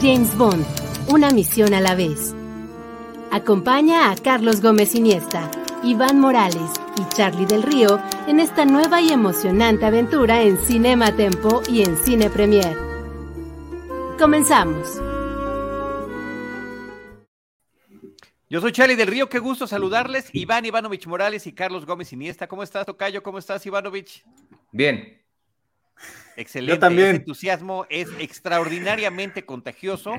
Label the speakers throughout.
Speaker 1: James Bond, una misión a la vez. Acompaña a Carlos Gómez Iniesta, Iván Morales y Charlie del Río en esta nueva y emocionante aventura en Cinema Tempo y en Cine Premier. Comenzamos.
Speaker 2: Yo soy Charlie del Río, qué gusto saludarles. Iván Ivanovich Morales y Carlos Gómez Iniesta. ¿Cómo estás, Tocayo? ¿Cómo estás, Ivanovich?
Speaker 3: Bien.
Speaker 2: Excelente. Yo también. Ese entusiasmo es extraordinariamente contagioso.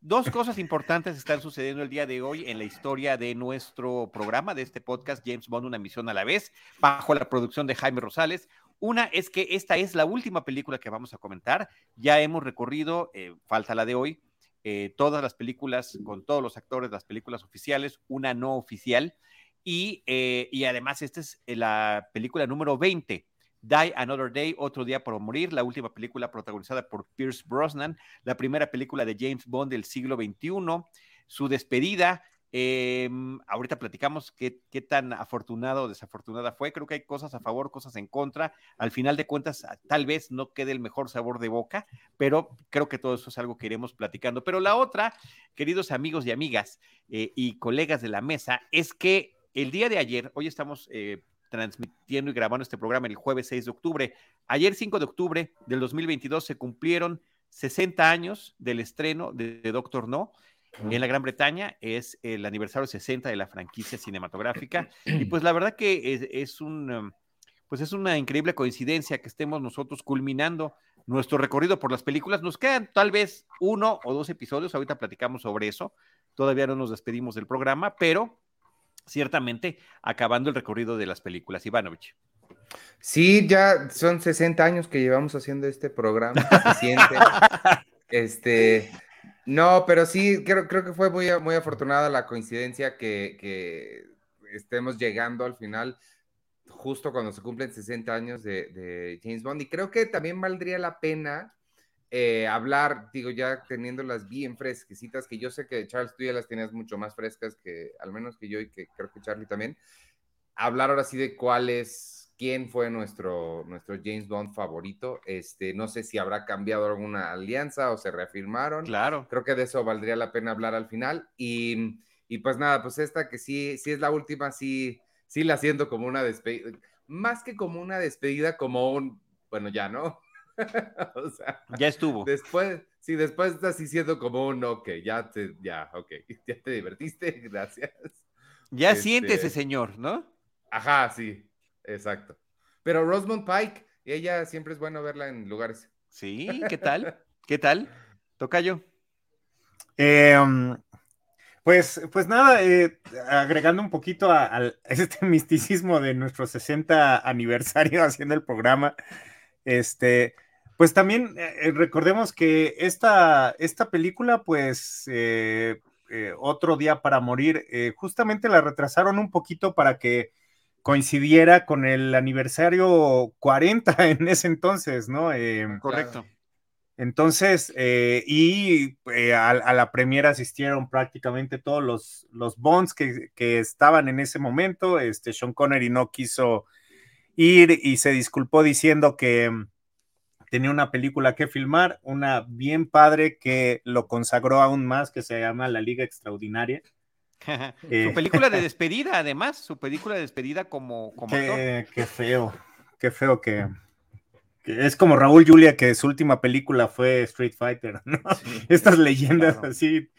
Speaker 2: Dos cosas importantes están sucediendo el día de hoy en la historia de nuestro programa, de este podcast, James Bond, una misión a la vez, bajo la producción de Jaime Rosales. Una es que esta es la última película que vamos a comentar. Ya hemos recorrido, eh, falta la de hoy, eh, todas las películas con todos los actores, las películas oficiales, una no oficial. Y, eh, y además, esta es la película número 20 Die Another Day, Otro Día por Morir, la última película protagonizada por Pierce Brosnan, la primera película de James Bond del siglo XXI, su despedida. Em, ahorita platicamos qué, tan afortunado o desafortunada fue. Creo que hay cosas a favor, cosas en contra. Al final de cuentas, tal vez no quede el mejor sabor de boca, pero creo que todo eso es algo que iremos platicando. Pero la otra, queridos amigos y amigas eh, y colegas de la mesa, es que el día de ayer, hoy estamos eh, transmitiendo y grabando este programa el jueves 6 de octubre. Ayer 5 de octubre del 2022 se cumplieron 60 años del estreno de, Doctor No. En la Gran Bretaña es el aniversario 60 de la franquicia cinematográfica y pues la verdad que es, un um, pues es una increíble coincidencia que estemos nosotros culminando nuestro recorrido por las películas. Nos quedan tal vez uno o dos episodios, ahorita platicamos sobre eso. Todavía no nos despedimos del programa, pero ciertamente acabando el recorrido de las películas. Ivanovich.
Speaker 3: Sí, ya son 60 años que llevamos haciendo este programa. este, no, pero sí, creo, creo que fue muy, muy afortunada la coincidencia que, que estemos llegando al final justo cuando se cumplen 60 años de, de James Bond. Y creo que también valdría la pena eh, hablar, digo, ya teniéndolas bien fresquecitas, que yo sé que Charles, tú ya las tenías mucho más frescas que al menos que yo y que creo que Charlie también, hablar ahora sí de cuál es, quién fue nuestro, nuestro James Bond favorito. Este, no sé si habrá cambiado alguna alianza o se reafirmaron.
Speaker 2: Claro.
Speaker 3: Creo que de eso valdría la pena hablar al final. Y, y pues nada, pues esta que sí, sí es la última, sí, sí la siento como una despedida, más que como una despedida, como un, bueno, ya, ¿no?
Speaker 2: o sea, ya estuvo.
Speaker 3: Después, sí, después estás diciendo como un ok, ya te, ya, ok, ya te divertiste, gracias.
Speaker 2: Ya siente ese señor, ¿no?
Speaker 3: Ajá, sí, exacto. Pero Rosamund Pike, ella siempre es bueno verla en lugares.
Speaker 2: Sí, ¿qué tal? ¿Qué tal? Toca yo.
Speaker 4: Em, pues, pues nada, eh, agregando un poquito a, este misticismo de nuestro 60 aniversario haciendo el programa, este, pues también eh, eh, recordemos que esta, esta película, pues, eh, otro día para morir, justamente la retrasaron un poquito para que coincidiera con el aniversario 40 en ese entonces, ¿no?
Speaker 2: Correcto.
Speaker 4: Entonces, y a, la premiera asistieron prácticamente todos los, los Bonds que, que, estaban en ese momento. Este, Sean Connery no quiso ir y se disculpó diciendo que tenía una película que filmar, una bien padre que lo consagró aún más, que se llama La Liga Extraordinaria.
Speaker 2: su eh, película de despedida, además, su película de despedida como, como
Speaker 4: qué, Qué feo, qué feo que, es como Raúl Julia, que su última película fue Street Fighter, ¿no? estas leyendas así,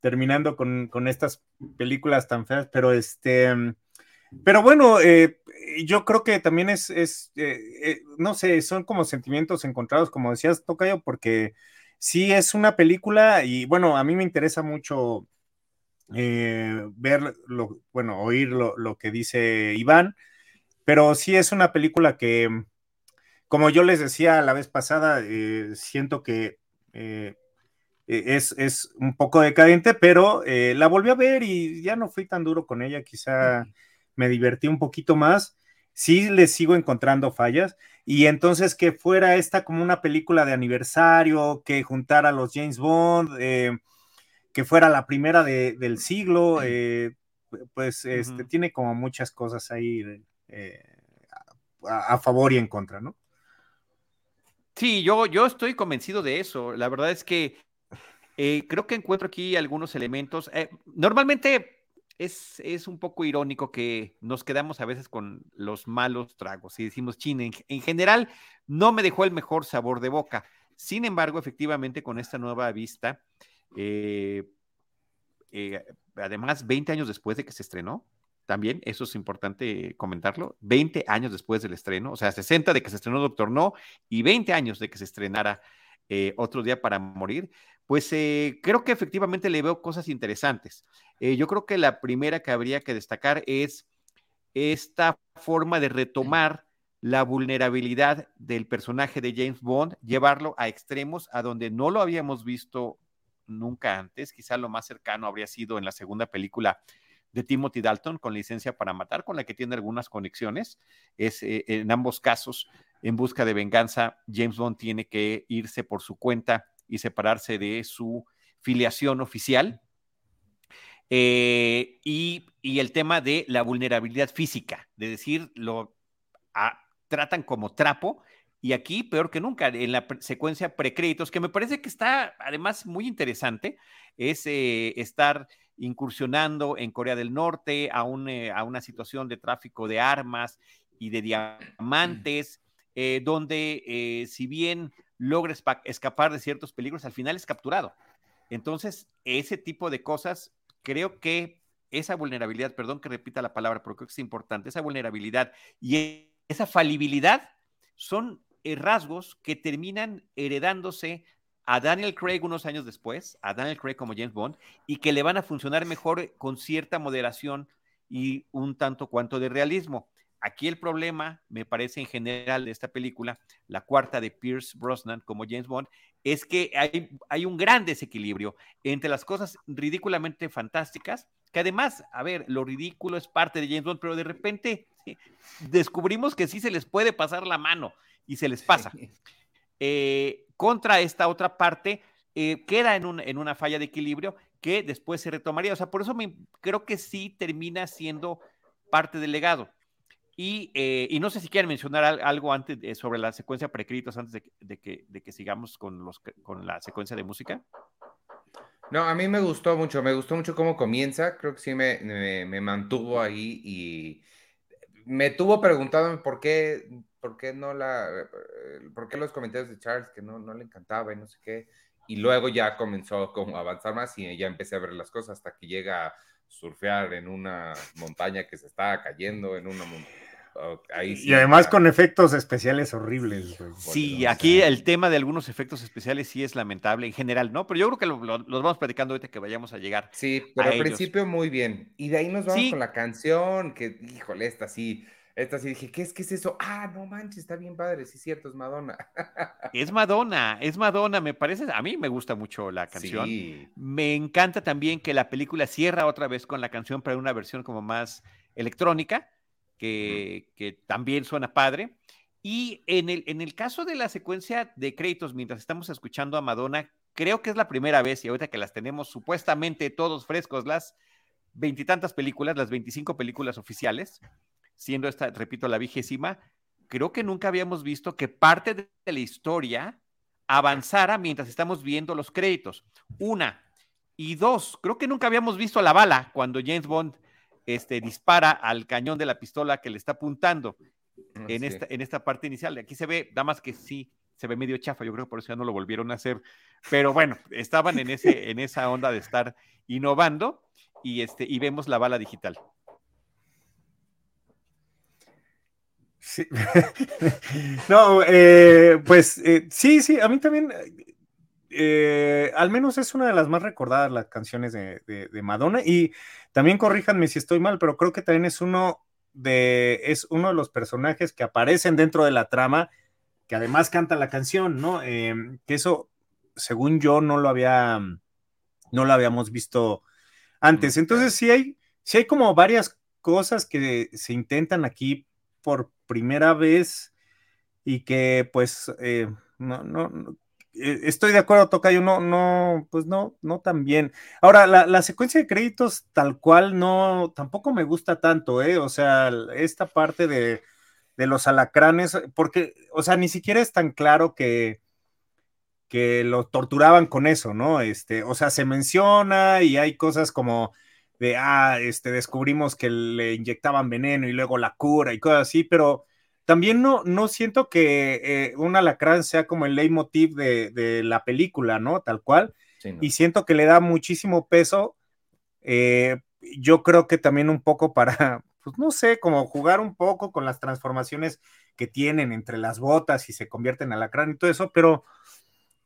Speaker 4: terminando con, con, estas películas tan feas, pero este, pero bueno, eh, yo creo que también es, es eh, eh, no sé, son como sentimientos encontrados, como decías, Tocayo, porque sí es una película y bueno, a mí me interesa mucho ver, lo, bueno, oír lo, que dice Iván, pero sí es una película que, como yo les decía la vez pasada, siento que e, es, es, un poco decadente, pero la volví a ver y ya no fui tan duro con ella, quizá me divertí un poquito más. Sí le sigo encontrando fallas y entonces que fuera esta como una película de aniversario, que juntara a los James Bond, eh, que fuera la primera del siglo, eh, pues este, tiene como muchas cosas ahí a, a favor y en contra, ¿no?
Speaker 2: Sí, yo, yo estoy convencido de eso. La verdad es que eh, creo que encuentro aquí algunos elementos. Eh, normalmente es, es, un poco irónico que nos quedamos a veces con los malos tragos y decimos, chine, en, general no me dejó el mejor sabor de boca. Sin embargo, efectivamente, con esta nueva vista, eh, además, 20 años después de que se estrenó, también, eso es importante comentarlo, 20 años después del estreno, o sea, 60 de que se estrenó Doctor No y 20 años de que se estrenara eh, Otro Día para Morir, pues eh, creo que efectivamente le veo cosas interesantes. Eh, yo creo que la primera que habría que destacar es esta forma de retomar la vulnerabilidad del personaje de James Bond, llevarlo a extremos a donde no lo habíamos visto nunca antes, quizá lo más cercano habría sido en la segunda película de Timothy Dalton con licencia para matar, con la que tiene algunas conexiones. Es, eh, en ambos casos, en busca de venganza, James Bond tiene que irse por su cuenta y separarse de su filiación oficial. Eh, y, el tema de la vulnerabilidad física, de decir, lo tratan como trapo. Y aquí, peor que nunca, en la secuencia precréditos, que me parece que está además muy interesante, es eh, estar incursionando en Corea del Norte a, eh, a una situación de tráfico de armas y de diamantes, eh, donde eh, si bien logra escapar de ciertos peligros, al final es capturado. Entonces, ese tipo de cosas, creo que esa vulnerabilidad, perdón que repita la palabra, pero creo que es importante, esa vulnerabilidad y esa falibilidad son rasgos que terminan heredándose a Daniel Craig unos años después, a Daniel Craig como James Bond, y que le van a funcionar mejor con cierta moderación y un tanto cuanto de realismo. Aquí el problema, me parece en general de esta película, la cuarta de Pierce Brosnan como James Bond, es que hay, hay un gran desequilibrio entre las cosas ridículamente fantásticas, que además, a ver, lo ridículo es parte de James Bond, pero de repente descubrimos que sí se les puede pasar la mano y se les pasa. Eh, contra esta otra parte, eh, queda en, en, una falla de equilibrio que después se retomaría. O sea, por eso me, creo que sí termina siendo parte del legado. Y, eh, y no sé si quieren mencionar algo antes sobre la secuencia precréditos antes de, que, de que sigamos con, los, con la secuencia de música.
Speaker 3: No, a mí me gustó mucho, me gustó mucho cómo comienza, creo que sí me, me, me mantuvo ahí y me tuvo preguntando por qué por qué no la, eh, por qué los comentarios de Charles que no, no le encantaba y no sé qué. Y luego ya comenzó como a avanzar más y ya empecé a ver las cosas hasta que llega a surfear en una montaña que se está cayendo, en una Ahí
Speaker 4: y además con efectos especiales horribles.
Speaker 2: Sí, aquí el tema de algunos efectos especiales sí es lamentable en general, ¿no? Pero yo creo que los vamos platicando ahorita que vayamos a llegar.
Speaker 3: Sí, pero al principio muy bien. Y de ahí nos vamos con la canción, que híjole, esta sí esta sí dije, ¿qué es, ¿qué es eso? Ah, no manches, está bien padre, sí, cierto, es Madonna.
Speaker 2: Es Madonna, es Madonna, me parece, a mí me gusta mucho la canción. Me encanta también que la película cierra otra vez con la canción, para una versión como más electrónica, que, también suena padre. Y en el, en el caso de la secuencia de créditos, mientras estamos escuchando a Madonna, creo que es la primera vez, y ahorita que las tenemos supuestamente todos frescos, las veintitantas películas, las veinticinco películas oficiales, siendo esta, repito, la vigésima, creo que nunca habíamos visto que parte de la historia avanzara mientras estamos viendo los créditos. Una. Y dos, creo que nunca habíamos visto la bala cuando James Bond este, dispara al cañón de la pistola que le está apuntando en, esta, en esta parte inicial. Aquí se ve, nada más que sí, se ve medio chafa, yo creo que por eso ya no lo volvieron a hacer. Pero bueno, estaban en, ese, en esa onda de estar innovando y, este, y vemos la bala digital.
Speaker 4: Sí. no, eh, pues eh, sí, sí, a mí también, eh, al menos es una de las más recordadas las canciones de, Madonna y también corríjanme si estoy mal, pero creo que también es uno de, es uno de los personajes que aparecen dentro de la trama, que además canta la canción, ¿no? que eso según yo, no lo había, no lo habíamos visto antes. Entonces, sí hay, sí hay como varias cosas que se intentan aquí por primera vez y que pues eh, no, no, estoy de acuerdo, Tocayo, no, no, pues no, no tan bien. Ahora, la, secuencia de créditos tal cual no, tampoco me gusta tanto, ¿eh? O sea, esta parte de, de los alacranes, porque, o sea, ni siquiera es tan claro que, que lo torturaban con eso, ¿no? Este, o sea, se menciona y hay cosas como de, ah, este, descubrimos que le inyectaban veneno y luego la cura y cosas así, pero también no, no siento que eh, un alacrán sea como el leitmotiv de, de la película, ¿no? Tal cual. Y siento que le da muchísimo peso. Eh, yo creo que también un poco para, pues no sé, como jugar un poco con las transformaciones que tienen entre las botas y se convierten en alacrán y todo eso, pero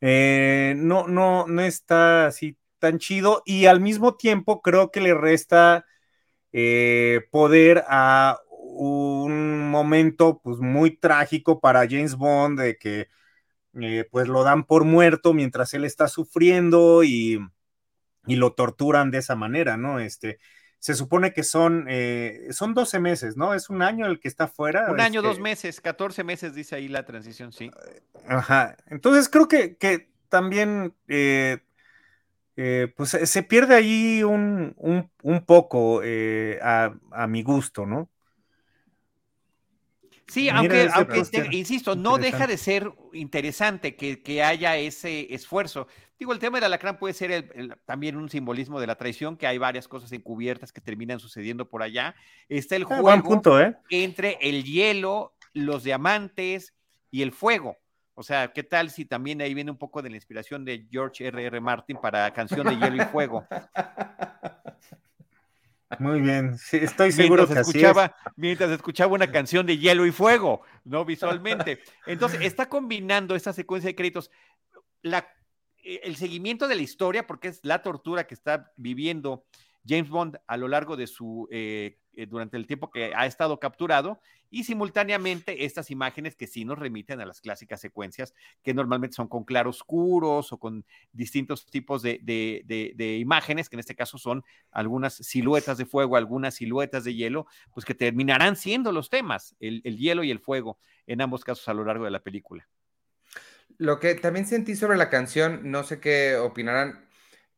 Speaker 4: eh, no, no, no está así tan chido. Y al mismo tiempo creo que le resta poder a un momento pues muy trágico para James Bond de que eh, pues lo dan por muerto mientras él está sufriendo y, lo torturan de esa manera, ¿no? Este, se supone que son, eh, son 12 meses, ¿no? Es un año el que está fuera.
Speaker 2: Un año, dos meses, 14 meses dice ahí la transición, sí.
Speaker 4: Ajá, entonces creo que, que también eh, pues se pierde ahí un, un, poco a, a, mi gusto, ¿no?
Speaker 2: Sí, aunque, insisto, no deja de ser interesante que, haya ese esfuerzo. Digo, el tema del alacrán puede ser también un simbolismo de la traición, que hay varias cosas encubiertas que terminan sucediendo por allá. Está el ah, juego ¿eh? entre el hielo, los diamantes y el fuego. O sea, ¿qué tal si también ahí viene un poco de la inspiración de George R. R. Martin para Canción de Hielo y Fuego?
Speaker 4: Muy bien, sí, estoy seguro
Speaker 2: mientras que escuchaba, Mientras escuchaba una canción de hielo y fuego, ¿no? Visualmente. Entonces, está combinando esta secuencia de créditos, la, eh, el seguimiento de la historia, porque es la tortura que está viviendo James Bond a lo largo de su, eh, eh, durante el tiempo que ha estado capturado, y simultáneamente estas imágenes que sí nos remiten a las clásicas secuencias, que normalmente son con claroscuros o con distintos tipos de, imágenes, que en este caso son algunas siluetas de fuego, algunas siluetas de hielo, pues que terminarán siendo los temas, el, el hielo y el fuego, en ambos casos a lo largo de la película.
Speaker 3: Lo que también sentí sobre la canción, no sé qué opinarán,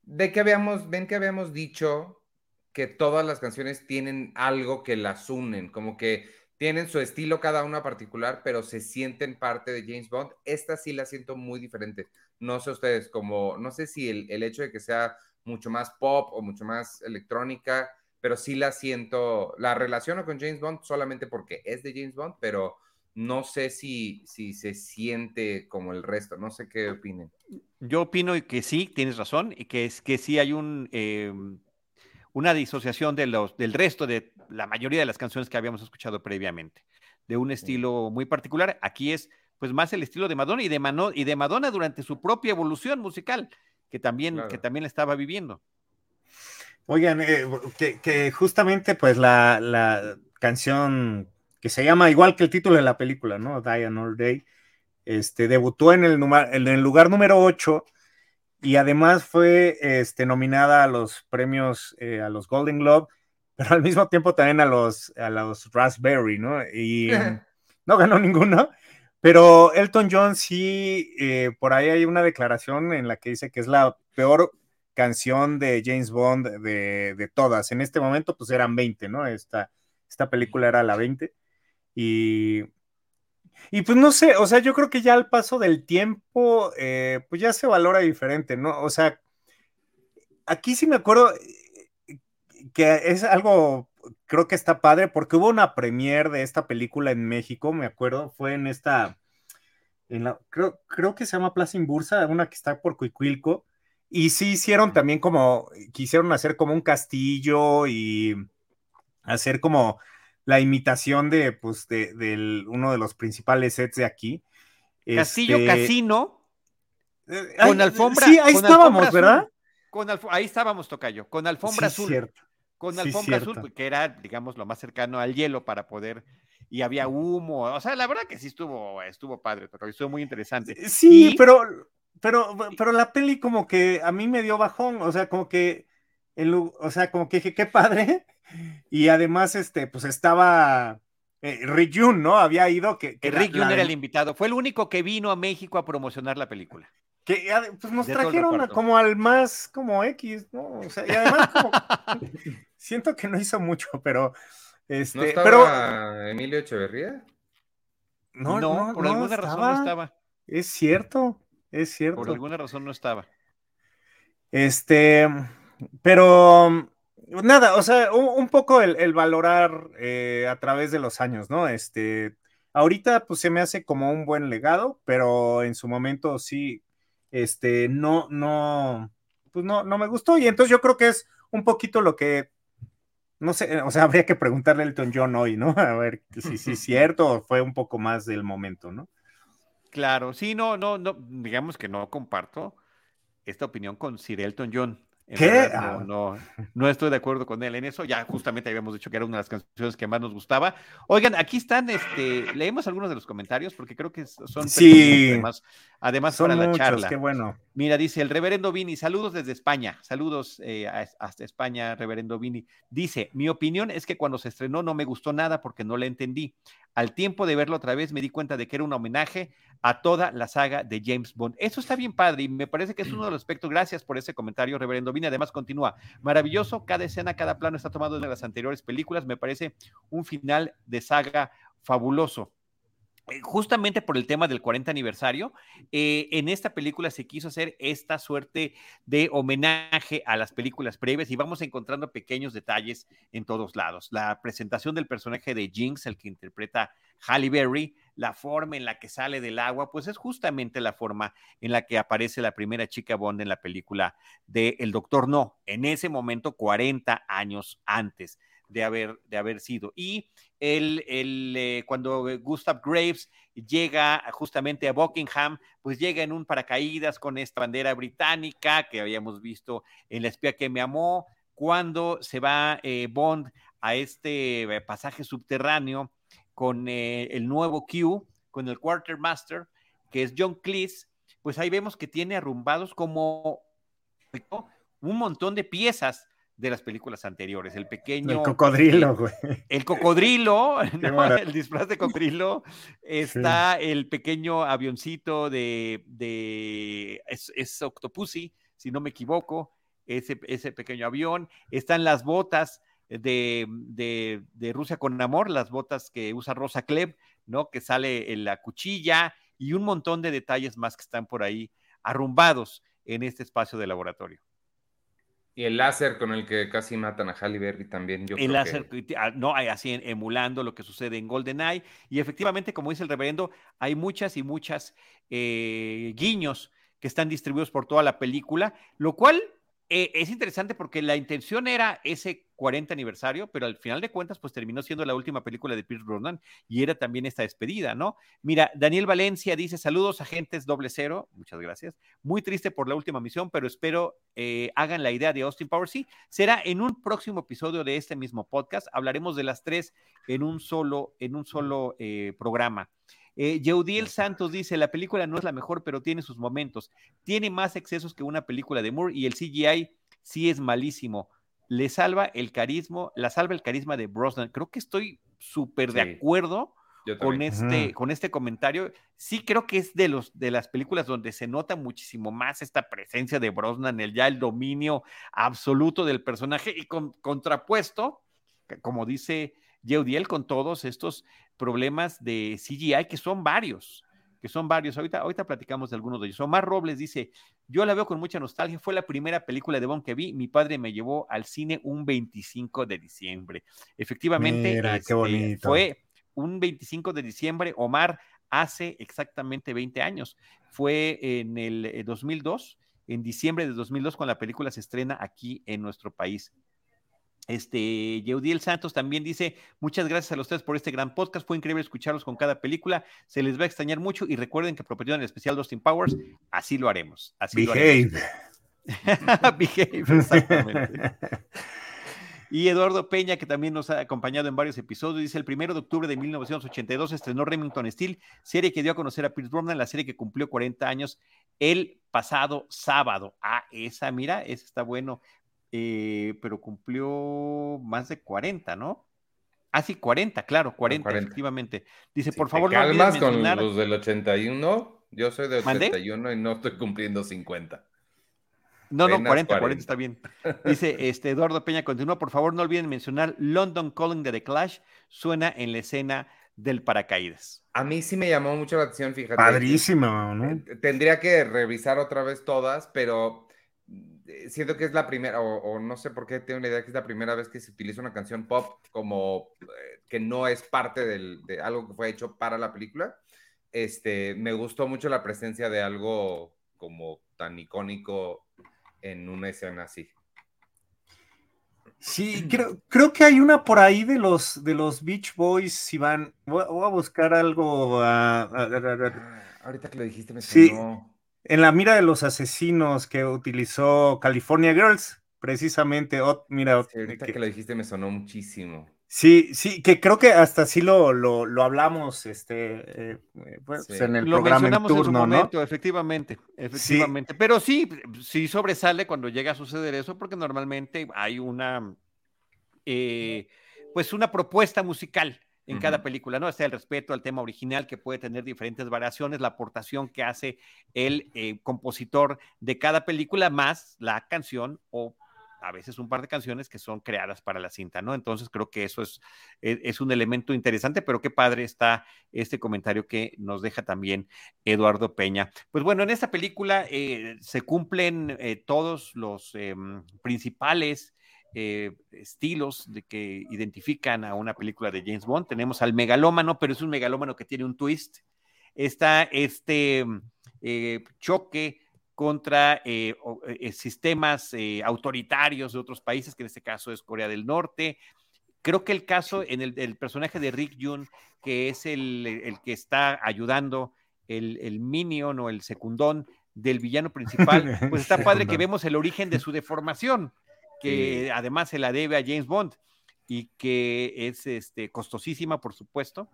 Speaker 3: de que habíamos, ven que habíamos dicho que todas las canciones tienen algo que las unen, como que tienen su estilo cada una particular, pero se sienten parte de James Bond. Esta sí la siento muy diferente. No sé ustedes, como, no sé si el, hecho de que sea mucho más pop o mucho más electrónica, pero sí la siento, la relaciono con James Bond solamente porque es de James Bond, pero no sé si, si se siente como el resto, no sé qué opinen.
Speaker 2: Yo opino que sí, tienes razón, y que es que sí hay un em, una disociación de los, del resto de la mayoría de las canciones que habíamos escuchado previamente, de un estilo muy particular. Aquí es pues más el estilo de Madonna y de, y de Madonna durante su propia evolución musical, que también, que también estaba viviendo.
Speaker 4: Oigan, eh, que, justamente pues la, la, canción que se llama igual que el título de la película, ¿no? Die All Day, este, debutó en el, en el lugar número 8 y además fue este, nominada a los premios, eh, a los Golden Globe, pero al mismo tiempo también a los, a los Raspberry, ¿no? Y no ganó ninguno, pero Elton John sí, eh, por ahí hay una declaración en la que dice que es la peor canción de James Bond de, de todas. En este momento, pues eran 20, ¿no? Esta, esta película era la 20. Y y pues no sé, o sea, yo creo que ya al paso del tiempo, eh, pues ya se valora diferente, ¿no? O sea, aquí sí me acuerdo eh, que es algo, creo que está padre, porque hubo una premiere de esta película en México, me acuerdo, fue en esta, en la, creo, creo que se llama Plaza Imbursa, una que está por Cuicuilco, y sí hicieron también como, quisieron hacer como un castillo y hacer como la imitación de, pues, de, uno de los principales sets de aquí.
Speaker 2: Castillo este, Casino. Eh, con alfombra.
Speaker 4: Sí, ahí estábamos, ¿verdad?
Speaker 2: Con ahí estábamos, Tocayo, con alfombra azul. Cierto. Con alfombra azul, que era, digamos, lo más cercano al hielo para poder. Y había humo. O sea, la verdad que sí estuvo, estuvo padre, Tocayo, estuvo muy interesante.
Speaker 4: Sí, pero pero, pero la peli como que a mí me dio bajón, o sea, como que, el, o sea, como que dije, qué padre, y además, este, pues estaba eh, Rick Jun, ¿no? Había ido que... que
Speaker 2: Rick Jun era el invitado, fue el único que vino a México a promocionar la película.
Speaker 4: Que pues nos trajeron como al más como X, ¿no? O sea, y además como siento que no hizo mucho, pero este,
Speaker 3: ¿No estaba
Speaker 4: pero
Speaker 3: Emilio Echeverría?
Speaker 2: No, no, por alguna razón no estaba.
Speaker 4: Es cierto, es cierto.
Speaker 2: Por alguna razón no estaba.
Speaker 4: Este, pero nada, o sea, un, poco el, valorar eh, a través de los años, ¿no? Este, ahorita pues se me hace como un buen legado, pero en su momento sí, este, no, no, pues no, no me gustó y entonces yo creo que es un poquito lo que, no sé, o sea, habría que preguntarle a Elton John hoy, ¿no? A ver si sí es cierto o fue un poco más del momento, ¿no?
Speaker 2: Claro, sí, no, no, no, digamos que no comparto esta opinión con Sir Elton John.
Speaker 4: ¿Qué?
Speaker 2: Ah. No, no, estoy de acuerdo con él en eso. Ya justamente habíamos dicho que era una de las canciones que más nos gustaba. Oigan, aquí están, este, leemos algunos de los comentarios porque creo que son
Speaker 4: sí,
Speaker 2: además, además para la charla.
Speaker 4: Qué bueno.
Speaker 2: Mira, dice el reverendo Vini, saludos desde España, saludos eh, hasta España, reverendo Vini. Dice, mi opinión es que cuando se estrenó no me gustó nada porque no la entendí. Al tiempo de verlo otra vez me di cuenta de que era un homenaje a toda la saga de James Bond. Eso está bien padre y me parece que es uno de los aspectos. Gracias por ese comentario, reverendo Vini. Además continúa, maravilloso, cada escena, cada plano está tomado de las anteriores películas. Me parece un final de saga fabuloso. Eh, justamente por el tema del 40 aniversario, eh, en esta película se quiso hacer esta suerte de homenaje a las películas previas y vamos encontrando pequeños detalles en todos lados. La presentación del personaje de Jinx, el que interpreta Halle Berry, la forma en la que sale del agua, pues es justamente la forma en la que aparece la primera chica Bond en la película de El Doctor No, en ese momento 40 años antes de haber, de haber sido. Y el, eh, cuando Gustav Graves llega justamente a Buckingham, pues llega en un paracaídas con esta bandera británica que habíamos visto en La espía que me amó, cuando se va eh, Bond a este eh, pasaje subterráneo con el nuevo Q, con el Quartermaster, que es John Cleese, pues ahí vemos que tiene arrumbados como un montón de piezas de las películas anteriores. El pequeño.
Speaker 4: El cocodrilo, güey.
Speaker 2: El cocodrilo, el disfraz de cocodrilo. Está el pequeño avioncito de. de es, es, Octopussy, si no me equivoco. Ese, ese pequeño avión. Están las botas de, de, de, Rusia con amor, las botas que usa Rosa Kleb, ¿no? Que sale en la cuchilla y un montón de detalles más que están por ahí arrumbados en este espacio de laboratorio.
Speaker 3: Y el láser con el que casi matan a Halle Berry también. Yo
Speaker 2: el láser, ah, no, así emulando lo que sucede en GoldenEye. Y efectivamente, como dice el reverendo, hay muchas y muchas eh, guiños que están distribuidos por toda la película, lo cual eh, es interesante porque la intención era ese 40 aniversario, pero al final de cuentas, pues terminó siendo la última película de Pierce Brosnan y era también esta despedida, ¿no? Mira, Daniel Valencia dice: Saludos, agentes doble cero, muchas gracias. Muy triste por la última misión, pero espero eh, hagan la idea de Austin Powers. Sí, será en un próximo episodio de este mismo podcast. Hablaremos de las tres en un solo, en un solo eh, programa. Eh, Santos dice, la película no es la mejor, pero tiene sus momentos. Tiene más excesos que una película de Moore y el CGI sí es malísimo. Le salva el carisma, la salva el carisma de Brosnan. Creo que estoy súper de acuerdo con este, con este comentario. Sí creo que es de, los, de las películas donde se nota muchísimo más esta presencia de Brosnan, el, ya el dominio absoluto del personaje y con, contrapuesto, como dice Yeudiel, con todos estos problemas de CGI, que son varios, que son varios. Ahorita, ahorita platicamos de algunos de ellos. Omar Robles dice, yo la veo con mucha nostalgia, fue la primera película de Bond que vi, mi padre me llevó al cine un 25 de diciembre. Efectivamente, este, fue un 25 de diciembre, Omar, hace exactamente 20 años. Fue en el 2002, eh, en diciembre de 2002, cuando la película se estrena aquí en nuestro país. Este, Yeudiel Santos también dice, muchas gracias a los tres por este gran podcast, fue increíble escucharlos con cada película, se les va a extrañar mucho y recuerden que propusieron el especial Dustin Powers, así lo haremos. Así
Speaker 4: Behave.
Speaker 2: Behave, exactamente. Y Eduardo Peña, que también nos ha acompañado en varios episodios, dice: el primero de octubre de 1982 estrenó Remington Steel, serie que dio a conocer a Pierce Brosnan, la serie que cumplió 40 años el pasado sábado. Ah, esa, mira, ese está bueno, eh, pero cumplió más de 40, ¿no? Ah, sí, 40, claro, 40, efectivamente. Dice, por favor,
Speaker 3: no calmas con los del 81. Yo soy del 81 y no estoy cumpliendo 50.
Speaker 2: No, no, 40, 40, está bien. Dice este Eduardo Peña, continúa, por favor, no olviden mencionar London Calling de The Clash, suena en la escena del paracaídas.
Speaker 3: A mí sí me llamó mucho la atención, fíjate.
Speaker 4: Padrísimo, ¿no?
Speaker 3: Eh, tendría que revisar otra vez todas, pero siento que es la primera, o, no sé por qué tengo la idea que es la primera vez que se utiliza una canción pop como eh, que no es parte de algo que fue hecho para la película. Este, me gustó mucho la presencia de algo como tan icónico en una escena así.
Speaker 4: Sí, creo, creo que hay una por ahí de los de los Beach Boys, Iván. Voy, voy a buscar algo. Ah,
Speaker 3: ahorita que lo dijiste me
Speaker 4: Sí, en la mira de los asesinos que utilizó California Girls, precisamente. mira,
Speaker 3: ahorita que, lo dijiste me sonó muchísimo.
Speaker 4: Sí, sí, que creo que hasta sí lo, lo, hablamos este, eh, pues, en el programa en turno, momento,
Speaker 2: efectivamente, efectivamente. Pero sí, sí sobresale cuando llega a suceder eso, porque normalmente hay una, eh, pues una propuesta musical en cada película, ¿no? Está el respeto al tema original que puede tener diferentes variaciones, la aportación que hace el eh, compositor de cada película, más la canción o a veces un par de canciones que son creadas para la cinta, ¿no? Entonces creo que eso es, e, es, un elemento interesante, pero qué padre está este comentario que nos deja también Eduardo Peña. Pues bueno, en esta película eh, se cumplen eh, todos los em, principales eh, estilos de que identifican a una película de James Bond. Tenemos al megalómano, pero es un megalómano que tiene un twist. Está este choque contra eh, eh, sistemas eh, autoritarios de otros países, que en este caso es Corea del Norte. Creo que el caso en el, personaje de Rick Jun, que es el, que está ayudando el, el, minion o el secundón del villano principal, pues está padre que vemos el origen de su deformación, que además se la debe a James Bond y que es este, costosísima, por supuesto.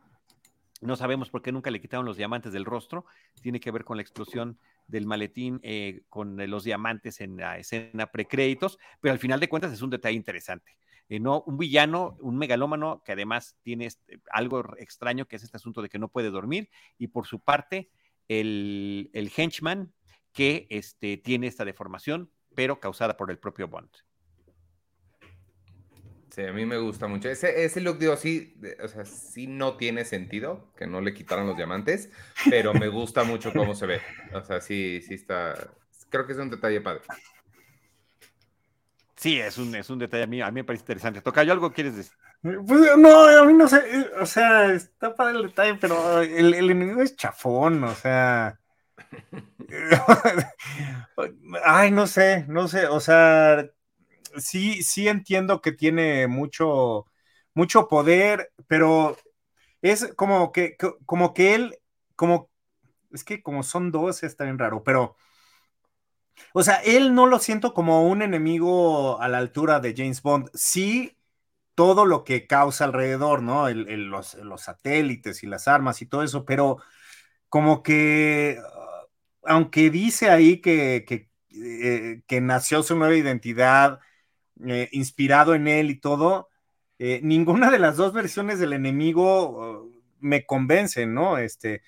Speaker 2: No sabemos por qué nunca le quitaron los diamantes del rostro. Tiene que ver con la explosión del maletín eh, con los diamantes en la escena precréditos, pero al final de cuentas es un detalle interesante. Eh, no, un villano, un megalómano que además tiene este, algo extraño que es este asunto de que no puede dormir y por su parte el, el henchman que este, tiene esta deformación, pero causada por el propio Bond.
Speaker 3: Sí, a mí me gusta mucho. Ese, ese look, digo, sí, o sea, sí no tiene sentido que no le quitaran los diamantes, pero me gusta mucho cómo se ve. O sea, sí, sí está. Creo que es un detalle padre.
Speaker 2: Sí, es un, es un detalle a mí, a mí me parece interesante. ¿Toca yo algo quieres decir?
Speaker 4: Pues, no, a mí no sé, o sea, está padre el detalle, pero el, el enemigo es chafón, o sea. Ay, no sé, no sé, o sea, sí, sí entiendo que tiene mucho, mucho poder, pero es como que, como que él, como, es que como son dos, está bien raro, pero, o sea, él no lo siento como un enemigo a la altura de James Bond. Sí, todo lo que causa alrededor, ¿no? los, satélites y las armas y todo eso, pero como que, aunque dice ahí que, que, eh, que nació su nueva identidad, eh, inspirado en él y todo, eh, ninguna de las dos versiones del enemigo uh, me convence, ¿no? Este,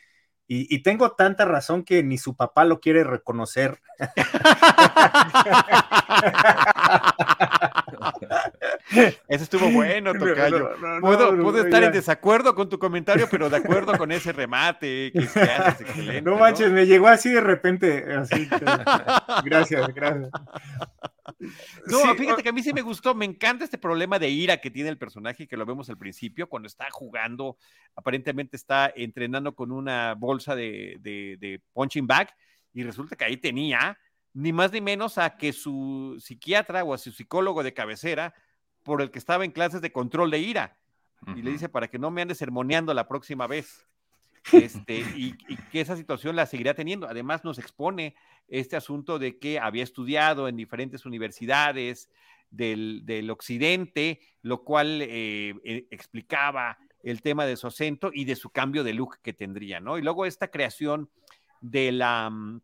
Speaker 4: y, tengo tanta razón que ni su papá lo quiere reconocer.
Speaker 2: Eso estuvo bueno, Tocayo. puedo, estar en desacuerdo con tu comentario, pero de acuerdo con ese remate que,
Speaker 4: No manches, me llegó así de repente. gracias, gracias.
Speaker 2: No, fíjate que a mí sí me gustó, me encanta este problema de ira que tiene el personaje que lo vemos al principio, cuando está jugando, aparentemente está entrenando con una bolsa de, de, punching bag y resulta que ahí tenía ni más ni menos a que su psiquiatra o a su psicólogo de cabecera por el que estaba en clases de control de ira. Y le dice para que no me ande sermoneando la próxima vez. Este, y, que esa situación la seguirá teniendo. Además, nos expone este asunto de que había estudiado en diferentes universidades del, occidente, lo cual eh, eh, explicaba el tema de su acento y de su cambio de look que tendría, ¿no? Y luego esta creación de la, mm,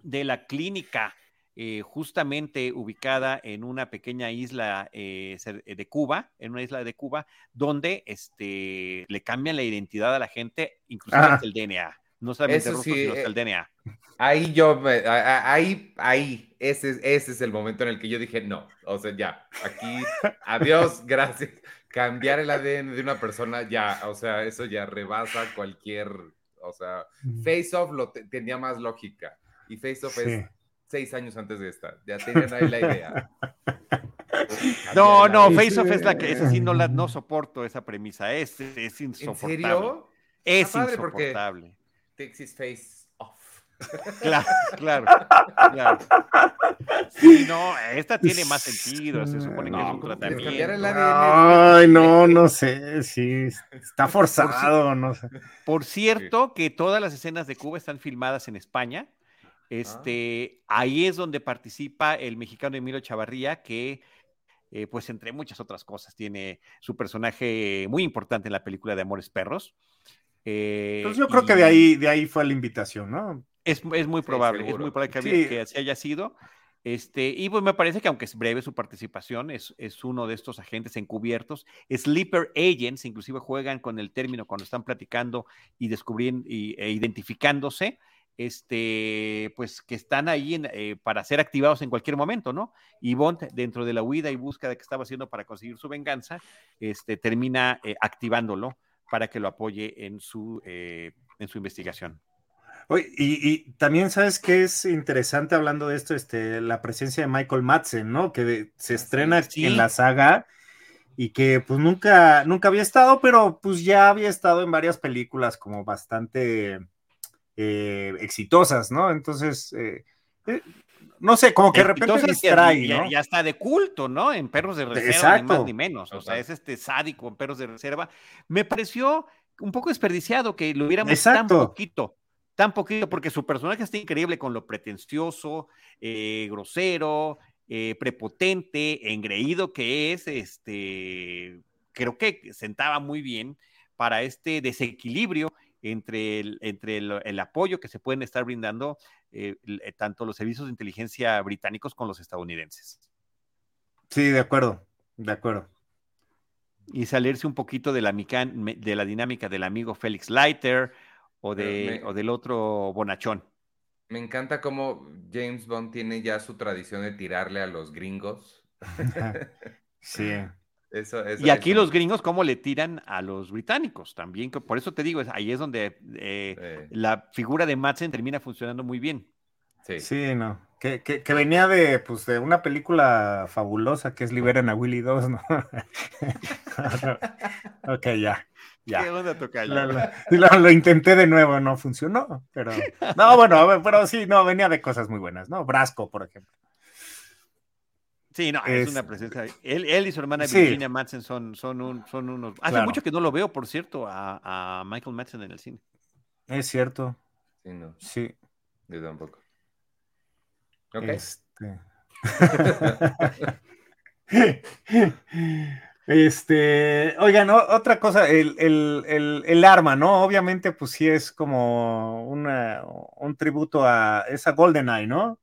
Speaker 2: de la clínica eh, justamente ubicada en una pequeña isla eh, de Cuba, en una isla de Cuba, donde este, le cambian la identidad a la gente, incluso el DNA. No solamente el sino el eh, DNA.
Speaker 3: Ahí yo, ahí, ahí, ese, ese es el momento en el que yo dije, no, o sea, ya, aquí, adiós, gracias. Cambiar el ADN de una persona, ya, o sea, eso ya rebasa cualquier, o sea, Face Off lo tenía más lógica. Y Face Off es seis años antes de esta. Ya tenían ahí la idea.
Speaker 2: No, no, Face Off es la que, esa sí no la no soporto esa premisa, es, es insoportable. ¿En serio? Es insoportable.
Speaker 3: Texas Face Off.
Speaker 2: Claro, claro, claro. Sí, no, esta tiene más sentido, se supone que es un tratamiento.
Speaker 4: Ay, no, no sé, sí, está forzado, no sé.
Speaker 2: Por cierto, que todas las escenas de Cuba están filmadas en España, Ah. Este, Ahí es donde participa el mexicano Emilio Chavarría, que, eh, pues, entre muchas otras cosas, tiene su personaje muy importante en la película de Amores Perros.
Speaker 4: Eh, Entonces yo creo que de ahí, de ahí fue la invitación, ¿no?
Speaker 2: Es, muy probable, es muy probable que, así haya sido. Este, y pues me parece que aunque es breve su participación, es, es, uno de estos agentes encubiertos. Sleeper agents, inclusive juegan con el término cuando están platicando y descubriendo y, e identificándose este, pues que están ahí eh, para ser activados en cualquier momento, ¿no? Y Bond, dentro de la huida y búsqueda que estaba haciendo para conseguir su venganza, este, termina eh, activándolo para que lo apoye en su, eh, en su investigación.
Speaker 4: y, también sabes que es interesante hablando de esto, este, la presencia de Michael Madsen, ¿no? Que se estrena en la saga y que pues nunca, nunca había estado, pero pues ya había estado en varias películas como bastante eh, exitosas, ¿no? Entonces, eh, eh, no sé, como que de repente distrae,
Speaker 2: ya, ya, está de culto, ¿no? En Perros de Reserva, ni más ni menos. O sea, es este sádico en Perros de Reserva. Me pareció un poco desperdiciado que lo hubiéramos tan poquito, tan poquito, porque su personaje está increíble con lo pretencioso, grosero, prepotente, engreído que es, este, creo que sentaba muy bien para este desequilibrio entre el, entre el, apoyo que se pueden estar brindando eh, eh, tanto los servicios de inteligencia británicos con los estadounidenses.
Speaker 4: Sí, de acuerdo, de acuerdo.
Speaker 2: Y salirse un poquito de la, de la dinámica del amigo Félix Leiter o, de, o del otro bonachón.
Speaker 3: Me encanta cómo James Bond tiene ya su tradición de tirarle a los gringos.
Speaker 4: sí
Speaker 2: y aquí los gringos, ¿cómo le tiran a los británicos? También, por eso te digo, ahí es donde eh, la figura de Madsen termina funcionando muy bien.
Speaker 4: Sí, sí no. Que, venía de, pues, de una película fabulosa que es Liberan a Willy 2, ¿no? ok, ya. Ya. ¿Qué onda lo, lo, intenté de nuevo, no funcionó, pero no, bueno, pero sí, no, venía de cosas muy buenas, ¿no? Brasco, por ejemplo.
Speaker 2: Sí, no, es, una presencia. Él, él, y su hermana Virginia Madsen son, son, un, son unos. Hace mucho que no lo veo, por cierto, a, a, Michael Madsen en el cine.
Speaker 4: Es cierto.
Speaker 3: Sí, no.
Speaker 4: Sí.
Speaker 3: Yo tampoco. Ok. Este.
Speaker 4: este, oigan, otra cosa, el, el, el, el, arma, ¿no? Obviamente, pues sí es como una, un tributo a esa GoldenEye, ¿no?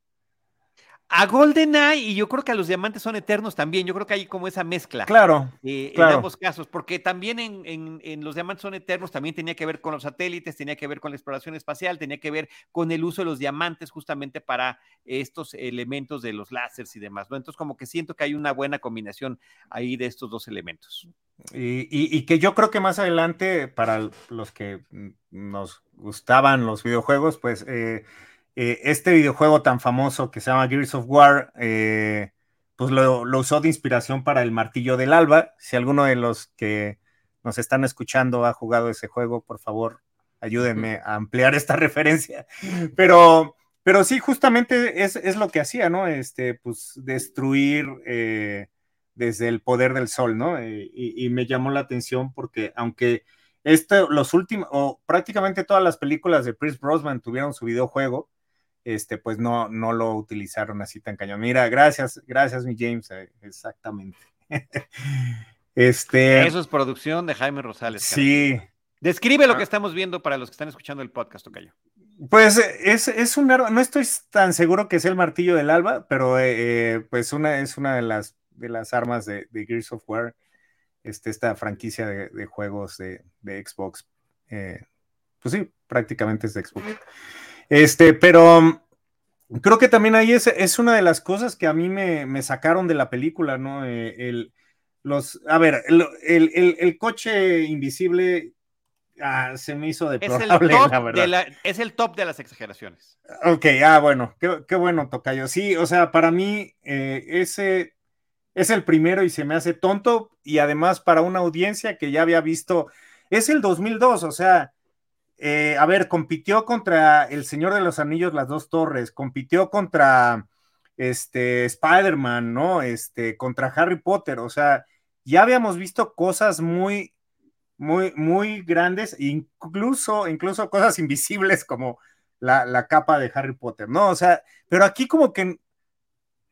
Speaker 2: A GoldenEye, y yo creo que a los diamantes son eternos también, yo creo que hay como esa mezcla.
Speaker 4: Claro.
Speaker 2: Eh, en ambos casos, porque también en, los diamantes son eternos también tenía que ver con los satélites, tenía que ver con la exploración espacial, tenía que ver con el uso de los diamantes justamente para estos elementos de los láseres y demás, ¿no? Entonces, como que siento que hay una buena combinación ahí de estos dos elementos.
Speaker 4: Y, que yo creo que más adelante, para los que nos gustaban los videojuegos, pues. Eh, eh, este videojuego tan famoso que se llama Gears of War, eh, pues lo, usó de inspiración para el martillo del alba. Si alguno de los que nos están escuchando ha jugado ese juego, por favor, ayúdenme a ampliar esta referencia. Pero, pero sí, justamente es, lo que hacía, ¿no? Este, pues destruir eh, desde el poder del sol, ¿no? y, me llamó la atención porque aunque esto, los últimos, o prácticamente todas las películas de Chris Brosnan tuvieron su videojuego, este, pues no, no lo utilizaron así tan cañón. Mira, gracias, gracias, mi James, eh, exactamente. este.
Speaker 2: Eso es producción de Jaime Rosales.
Speaker 4: Sí.
Speaker 2: Describe lo que ah. estamos viendo para los que están escuchando el podcast, Tocayo.
Speaker 4: Pues es, es un arma, no estoy tan seguro que sea el martillo del alba, pero pues una, es una de las, de las armas de, de Gears of War, este, esta franquicia de, juegos de, de Xbox. pues sí, prácticamente es de Xbox. Este, pero creo que también ahí es, es una de las cosas que a mí me, sacaron de la película, ¿no? Eh, el, los, a ver, el, el, coche invisible ah, se me hizo deplorable,
Speaker 2: es el,
Speaker 4: la verdad.
Speaker 2: es el top de las exageraciones.
Speaker 4: Ok, ah, bueno, qué, qué bueno, Tocayo. Sí, o sea, para mí eh, ese es el primero y se me hace tonto y además para una audiencia que ya había visto, es el 2002, o sea, eh, a ver, compitió contra El Señor de los Anillos, las dos torres, compitió contra este Spider-Man, ¿no? Este, contra Harry Potter, o sea, ya habíamos visto cosas muy, muy, muy grandes, incluso, incluso cosas invisibles como la, capa de Harry Potter, ¿no? O sea, pero aquí como que,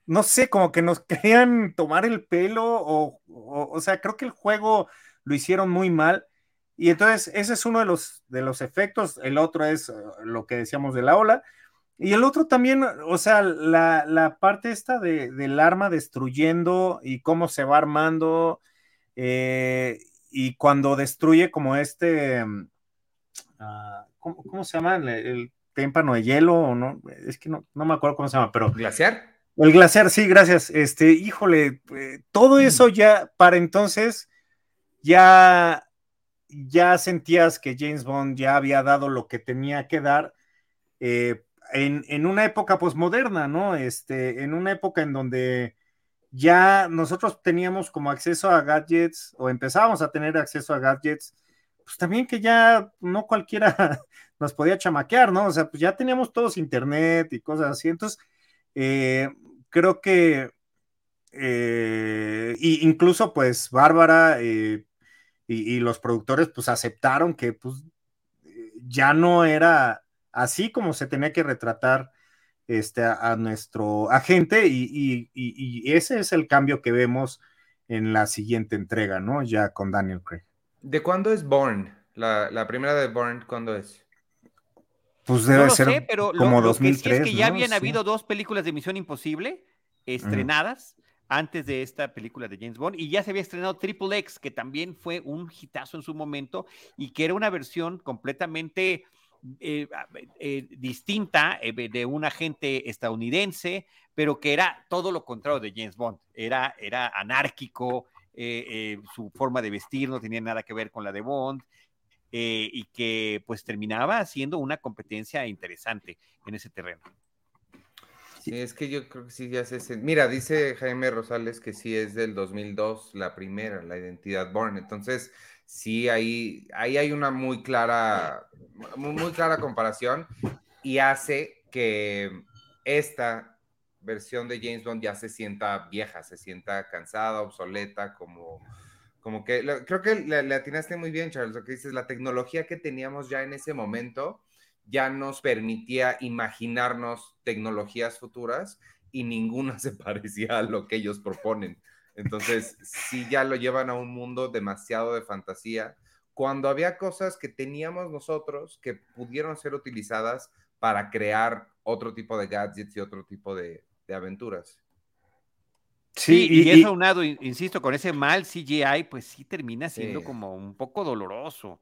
Speaker 4: no sé, como que nos querían tomar el pelo, o, o sea, creo que el juego lo hicieron muy mal. Y entonces ese es uno de los, de los efectos, el otro es eh, lo que decíamos de la ola, y el otro también, o sea, la, parte esta de, del arma destruyendo y cómo se va armando, eh, y cuando destruye como este, mm, ah, ¿cómo, se llama? El, témpano de hielo, o no, es que no, no me acuerdo cómo se llama, pero...
Speaker 3: ¿Glaciar?
Speaker 4: El glaciar, sí, gracias. Este, híjole, eh, todo mm. eso ya para entonces ya ya sentías que James Bond ya había dado lo que tenía que dar eh, en, una época posmoderna, ¿no? Este, en una época en donde ya nosotros teníamos como acceso a gadgets o empezábamos a tener acceso a gadgets, pues también que ya no cualquiera nos podía chamaquear, ¿no? O sea, pues ya teníamos todos internet y cosas así. Entonces, eh, creo que eh, incluso pues Bárbara y, los productores pues aceptaron que pues ya no era así como se tenía que retratar este, a, nuestro agente y, ese es el cambio que vemos en la siguiente entrega, ¿no? Ya con Daniel Craig.
Speaker 3: ¿De cuándo es Born? La, primera de Born, ¿cuándo es?
Speaker 4: Pues debe ser
Speaker 2: pero
Speaker 4: como
Speaker 2: lo,
Speaker 4: 2003.
Speaker 2: es que ya habían habido dos películas de Misión Imposible estrenadas antes de esta película de James Bond y ya se había estrenado Triple X, que también fue un hitazo en su momento y que era una versión completamente eh, eh, distinta eh, de un agente estadounidense, pero que era todo lo contrario de James Bond. Era, era anárquico, su forma de vestir no tenía nada que ver con la de Bond. y que pues terminaba siendo una competencia interesante en ese terreno.
Speaker 3: Sí, es que yo creo que sí ya sé. Mira, dice Jaime Rosales que sí es del 2002, la primera, la identidad Born. Entonces, sí, ahí, ahí hay una muy clara, muy, clara comparación y hace que esta versión de James Bond ya se sienta vieja, se sienta cansada, obsoleta, como, como que creo que le, atinaste muy bien, Charles, lo que dices, la tecnología que teníamos ya en ese momento ya nos permitía imaginarnos tecnologías futuras y ninguna se parecía a lo que ellos proponen. Entonces, sí ya lo llevan a un mundo demasiado de fantasía, cuando había cosas que teníamos nosotros que pudieron ser utilizadas para crear otro tipo de gadgets y otro tipo de, aventuras.
Speaker 2: Sí, y, eso aunado, insisto, con ese mal CGI, pues sí termina siendo como un poco doloroso.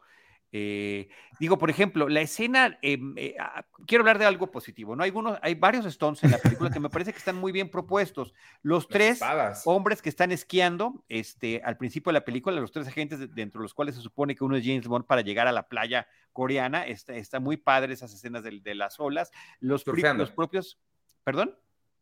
Speaker 2: Eh, digo, por ejemplo, la escena, em, eh, ah, quiero hablar de algo positivo, ¿no? Hay, algunos, hay varios Stones en la película que me parece que están muy bien propuestos. Los tres hombres que están esquiando, este, al principio de la película, los tres agentes dentro de los cuales se supone que uno es James Bond para llegar a la playa coreana, está, está muy padre esas escenas de, de las olas. Los, los propios, ¿perdón?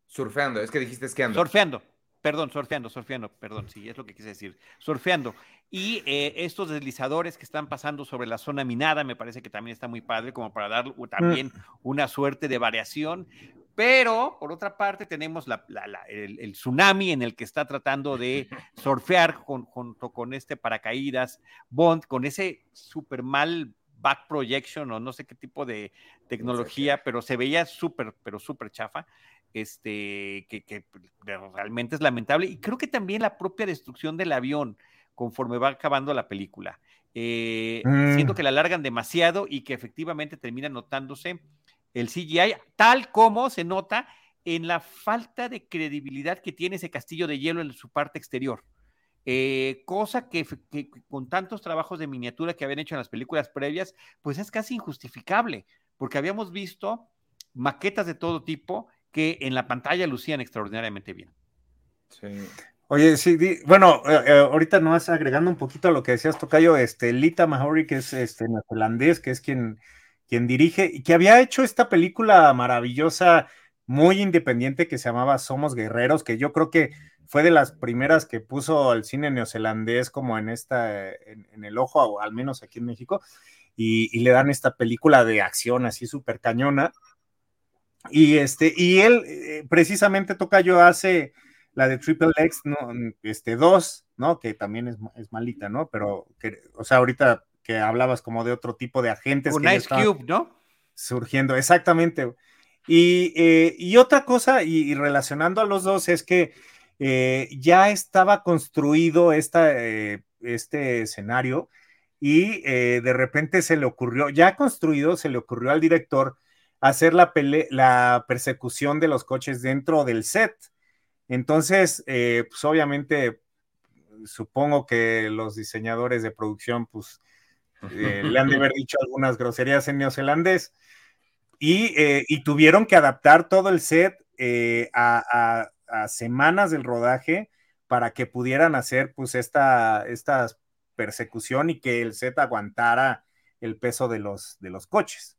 Speaker 3: Surfeando, es que dijiste esquiando.
Speaker 2: Surfeando, Perdón, surfeando, surfeando, perdón, sí, es lo que quise decir, surfeando. Y eh, estos deslizadores que están pasando sobre la zona minada, me parece que también está muy padre, como para dar también mm. una suerte de variación. Pero, por otra parte, tenemos el, tsunami en el que está tratando de surfear junto con este paracaídas Bond, con ese super mal back projection o no sé qué tipo de tecnología, pero se veía súper, pero súper chafa este, que, realmente es lamentable. Y creo que también la propia destrucción del avión conforme va acabando la película. Eh, siento mm. que la alargan demasiado y que efectivamente termina notándose el CGI, tal como se nota en la falta de credibilidad que tiene ese castillo de hielo en su parte exterior. Eh, cosa que, con tantos trabajos de miniatura que habían hecho en las películas previas, pues es casi injustificable, porque habíamos visto maquetas de todo tipo que en la pantalla lucían extraordinariamente bien.
Speaker 4: Sí. Oye, sí, bueno, eh, eh, ahorita no vas agregando un poquito a lo que decías, Tocayo, este, Lita Mahori, que es este neozelandés, que es quien, quien dirige, y que había hecho esta película maravillosa, muy independiente, que se llamaba Somos Guerreros, que yo creo que fue de las primeras que puso al cine neozelandés como en esta, en, el ojo, o al menos aquí en México, y, le dan esta película de acción así súper cañona. Y este, y él eh, precisamente toca yo hace la de Triple X, ¿no? Este, dos, ¿no? Que también es, es malita, ¿no? Pero, que, o sea, ahorita que hablabas como de otro tipo de agentes.
Speaker 2: Un Ice Cube, ¿no?
Speaker 4: Surgiendo, exactamente. Y, eh, y otra cosa, y, relacionando a los dos, es que eh, ya estaba construido esta, eh, este escenario y de repente se le ocurrió, ya construido, se le ocurrió al director hacer la, la persecución de los coches dentro del set. Entonces, pues obviamente, supongo que los diseñadores de producción, pues, le han de haber dicho algunas groserías en neozelandés. Y, tuvieron que adaptar todo el set a, semanas del rodaje para que pudieran hacer pues esta, esta persecución y que el set aguantara el peso de los, de los coches.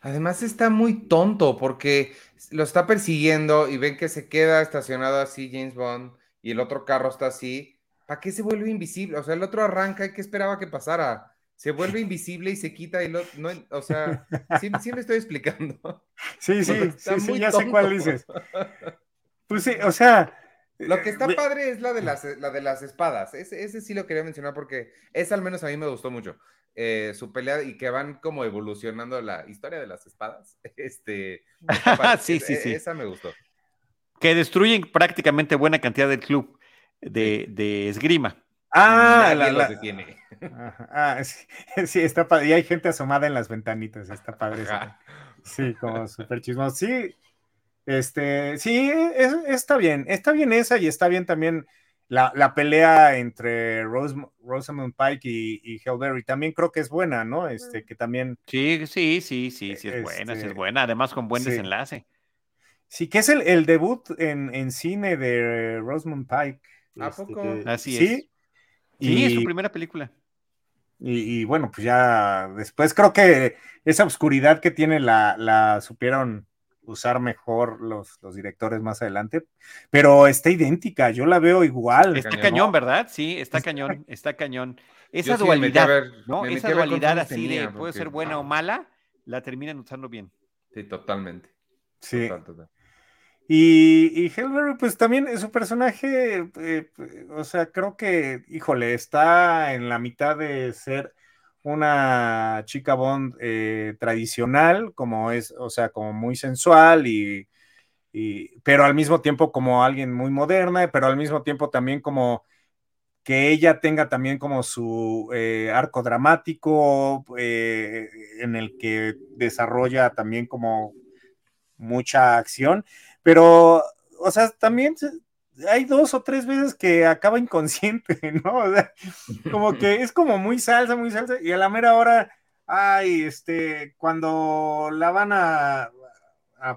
Speaker 3: Además está muy tonto porque lo está persiguiendo y ven que se queda estacionado así James Bond y el otro carro está así. ¿Para qué se vuelve invisible? O sea, el otro arranca y que esperaba que pasara. Se vuelve invisible y se quita y lo, no, o sea, sí, me estoy explicando.
Speaker 4: Sí, sí, sí, ya sé cuál dices. Pues sí, o sea.
Speaker 3: Lo que está padre es la de las, la de las espadas. Ese, ese sí lo quería mencionar porque ese al menos a mí me gustó mucho. Eh, su pelea y que van como evolucionando la historia de las espadas. Este,
Speaker 2: sí, sí, sí.
Speaker 3: Esa me gustó.
Speaker 2: Que destruyen prácticamente buena cantidad del club de, de esgrima.
Speaker 4: Ah, la, la... tiene. Ah, sí, está padre. Y hay gente asomada en las ventanitas, está padre. Sí, como súper chismoso. Sí, este, sí, está bien, está bien esa y está bien también la, pelea entre Rosamund Pike y, y Hellberry. También creo que es buena, ¿no? Este, que también.
Speaker 2: Sí, sí, sí, sí, sí es buena, sí es este, buena. Además, con buen desenlace.
Speaker 4: Sí, que es el, debut en, cine de Rosamund Pike.
Speaker 3: ¿A este, poco?
Speaker 2: Así es. Sí, es su primera película.
Speaker 4: Y, bueno, pues ya después creo que esa oscuridad que tiene la, la supieron usar mejor los, los directores más adelante, pero está idéntica, yo la veo igual.
Speaker 2: Está cañón, ¿verdad? Sí, está cañón, está cañón. Esa dualidad, ¿no? Esa dualidad así de puede ser buena o mala, la terminan usando bien.
Speaker 3: Sí, totalmente.
Speaker 4: Sí. Y, y pues también su personaje, eh, o sea, creo que, híjole, está en la mitad de ser una chica Bond eh, tradicional, como es, o sea, como muy sensual y, pero al mismo tiempo como alguien muy moderna, pero al mismo tiempo también como que ella tenga también como su eh, arco dramático en el que desarrolla también como mucha acción pero, o sea, también hay dos o tres veces que acaba inconsciente, ¿no? O sea, como que es como muy salsa, muy salsa, y a la mera hora, ay, este, cuando la van a,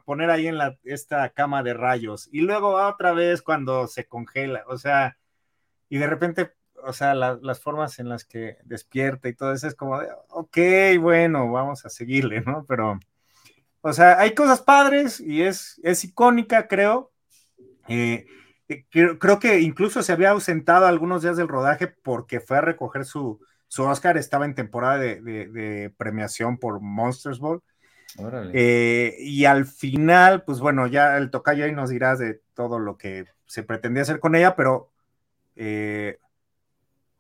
Speaker 4: poner ahí en la, esta cama de rayos, y luego otra vez cuando se congela, o sea, y de repente, o sea, las formas en las que despierta y todo eso es como de, ok, bueno, vamos a seguirle, ¿no? Pero o sea, hay cosas padres y es, es icónica, creo. Eh, eh, creo, que incluso se había ausentado algunos días del rodaje porque fue a recoger su, su Oscar, estaba en temporada de, premiación por Monsters Ball. Eh, y al final, pues bueno, ya el tocayo ahí nos dirás de todo lo que se pretendía hacer con ella, pero,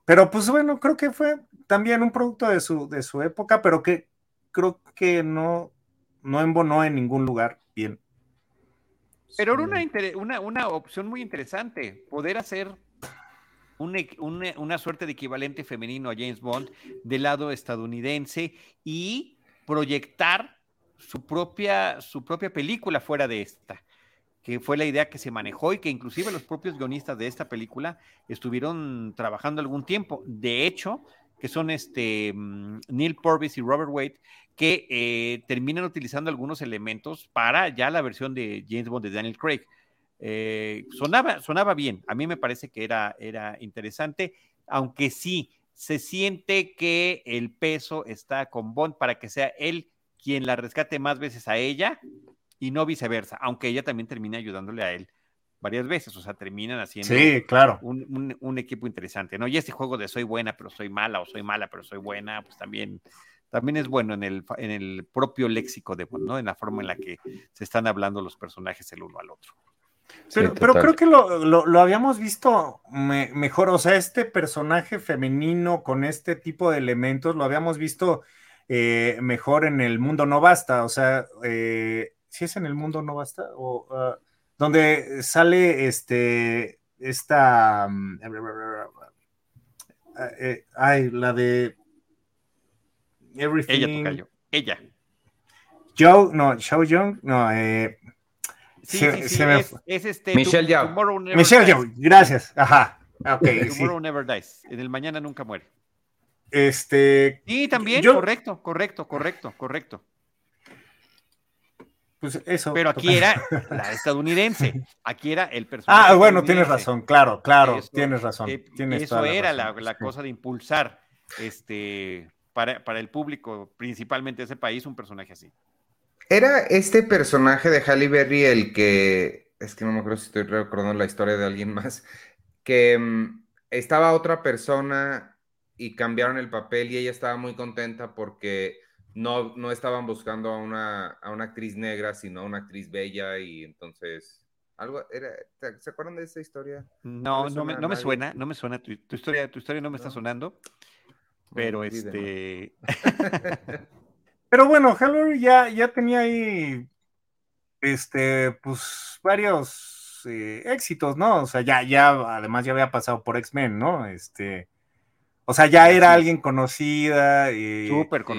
Speaker 4: pero pues bueno, creo que fue también un producto de su, de su época, pero que creo que no, no embonó en ningún lugar bien.
Speaker 2: Pero era una, una, opción muy interesante, poder hacer una, suerte de equivalente femenino a James Bond del lado estadounidense y proyectar su propia, su propia película fuera de esta, que fue la idea que se manejó y que inclusive los propios guionistas de esta película estuvieron trabajando algún tiempo. De hecho, que son este mm, Neil Purvis y Robert Wade, que eh, terminan utilizando algunos elementos para ya la versión de James Bond de Daniel Craig. Eh, sonaba, sonaba bien, a mí me parece que era, era interesante, aunque sí se siente que el peso está con Bond para que sea él quien la rescate más veces a ella y no viceversa, aunque ella también termine ayudándole a él varias veces, o sea, terminan haciendo
Speaker 4: sí, claro.
Speaker 2: un, equipo interesante, ¿no? Y este juego de soy buena, pero soy mala, o soy mala, pero soy buena, pues también, también es bueno en el, en el propio léxico de, ¿no? En la forma en la que se están hablando los personajes el uno al otro.
Speaker 4: Pero, pero creo que lo, habíamos visto mejor, o sea, este personaje femenino con este tipo de elementos lo habíamos visto eh, mejor en el mundo no basta, o sea, eh, si es en el mundo no basta, o ah, donde sale este, esta, mm, eh, ay, la de
Speaker 2: Everything. Ella, toca Ella.
Speaker 4: Joe, no, Xiao Young, no, eh.
Speaker 2: Sí, sí, sí, es, este.
Speaker 3: Michelle Yao.
Speaker 4: Michelle Yao, gracias. Ajá. Okay,
Speaker 2: tomorrow Never Dies. En el mañana nunca muere.
Speaker 4: Este.
Speaker 2: Sí, también, correcto, correcto, correcto, correcto.
Speaker 4: Pues eso.
Speaker 2: Pero aquí era la estadounidense. Aquí era el personaje.
Speaker 4: Ah, bueno, tienes razón, claro, claro, tienes razón. Eh,
Speaker 2: eso era la, cosa de impulsar este, para, para el público, principalmente de ese país, un personaje así.
Speaker 3: Era este personaje de Halle Berry el que, es que no me acuerdo si estoy recordando la historia de alguien más, que mm, estaba otra persona y cambiaron el papel y ella estaba muy contenta porque no, no estaban buscando a una, a una actriz negra, sino a una actriz bella y entonces... Algo era, ¿Se acuerdan de esa historia?
Speaker 2: No, no, me, no me, suena, no me suena. Tu, historia, tu historia no me está sonando. Pero este.
Speaker 4: pero bueno, Halloween ya, ya tenía ahí. Este, pues, varios eh, éxitos, ¿no? O sea, ya, ya, además ya había pasado por X-Men, ¿no? Este. O sea, ya era alguien conocida y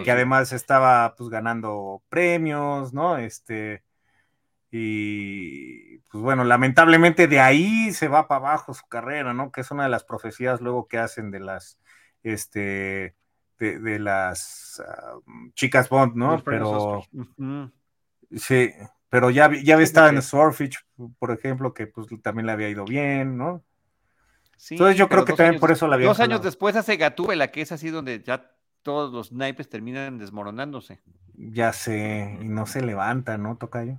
Speaker 4: que además estaba pues ganando premios, ¿no? Este y pues bueno, lamentablemente de ahí se va para abajo su carrera, ¿no? Que es una de las profecías luego que hacen de las este de, las ah, chicas Bond, ¿no? Pero sí, pero ya, ya estaba en Swordfish, por ejemplo, que pues también le había ido bien, ¿no? Entonces yo creo que también por eso la había.
Speaker 2: Dos años después hace Gatúbela, que es así donde ya todos los naipes terminan desmoronándose.
Speaker 4: Ya sé, y no se levanta, ¿no, Tocayo?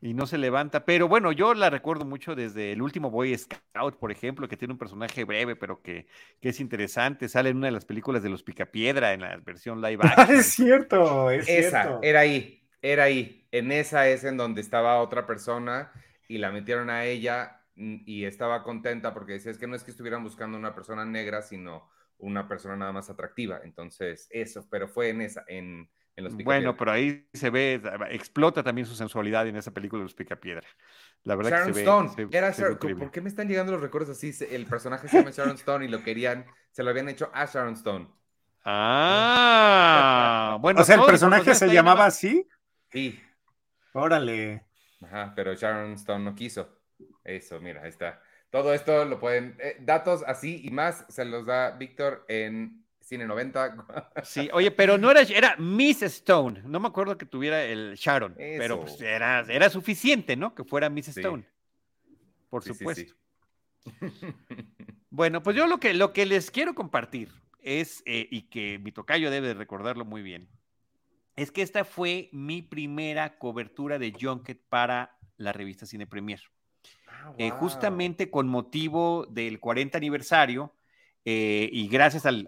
Speaker 2: Y no se levanta, pero bueno, yo la recuerdo mucho desde el último Boy Scout, por ejemplo, que tiene un personaje breve, pero que, es interesante. Sale en una de las películas de los Picapiedra, en la versión live action.
Speaker 4: es cierto, es
Speaker 3: esa, era ahí, era ahí. En esa es en donde estaba otra persona y la metieron a ella y estaba contenta porque decía, es que no es que estuvieran buscando una persona negra, sino una persona nada más atractiva. Entonces, eso, pero fue en esa, en, en los
Speaker 2: Bueno, pero ahí se ve, explota también su sensualidad en esa película de los Picapiedra. La verdad que se
Speaker 3: Stone. Era ¿Por qué me están llegando los recuerdos así? El personaje se llama Sharon Stone y lo querían, se lo habían hecho a Sharon Stone.
Speaker 2: Ah, bueno.
Speaker 4: O sea, el personaje se llamaba así.
Speaker 3: Sí.
Speaker 4: Órale.
Speaker 3: Ajá, pero Sharon Stone no quiso. Eso, mira, ahí está. Todo esto lo pueden, eh, datos así y más se los da Víctor en Cine 90.
Speaker 2: Sí, oye, pero no era, era Miss Stone. No me acuerdo que tuviera el Sharon, pero pues era, era suficiente, ¿no? Que fuera Miss Stone. Por supuesto. bueno, pues yo lo que, lo que les quiero compartir es, eh, y que mi tocayo debe recordarlo muy bien, es que esta fue mi primera cobertura de Junket para la revista Cine Premier. Ah, eh, justamente con motivo del 40 aniversario eh, y gracias al,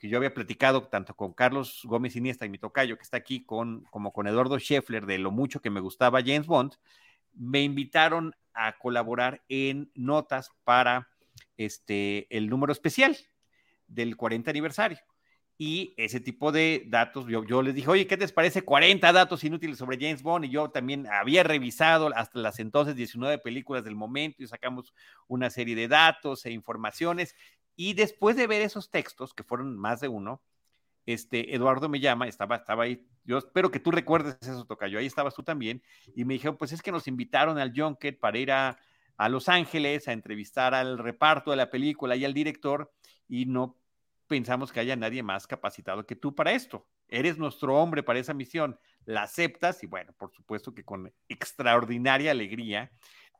Speaker 2: que yo había platicado tanto con Carlos Gómez Iniesta y mi tocayo que está aquí, con, como con Eduardo Scheffler, de lo mucho que me gustaba James Bond, me invitaron a colaborar en notas para este, el número especial del 40 aniversario y ese tipo de datos, yo, yo, les dije, oye, ¿qué te parece 40 datos inútiles sobre James Bond? Y yo también había revisado hasta las entonces 19 películas del momento y sacamos una serie de datos e informaciones. Y después de ver esos textos, que fueron más de uno, este, Eduardo me llama, estaba, estaba ahí, yo espero que tú recuerdes eso, Tocayo, ahí estabas tú también, y me dijeron, pues es que nos invitaron al Junket para ir a, a Los Ángeles a entrevistar al reparto de la película y al director, y no pensamos que haya nadie más capacitado que tú para esto. Eres nuestro hombre para esa misión, la aceptas y bueno, por supuesto que con extraordinaria alegría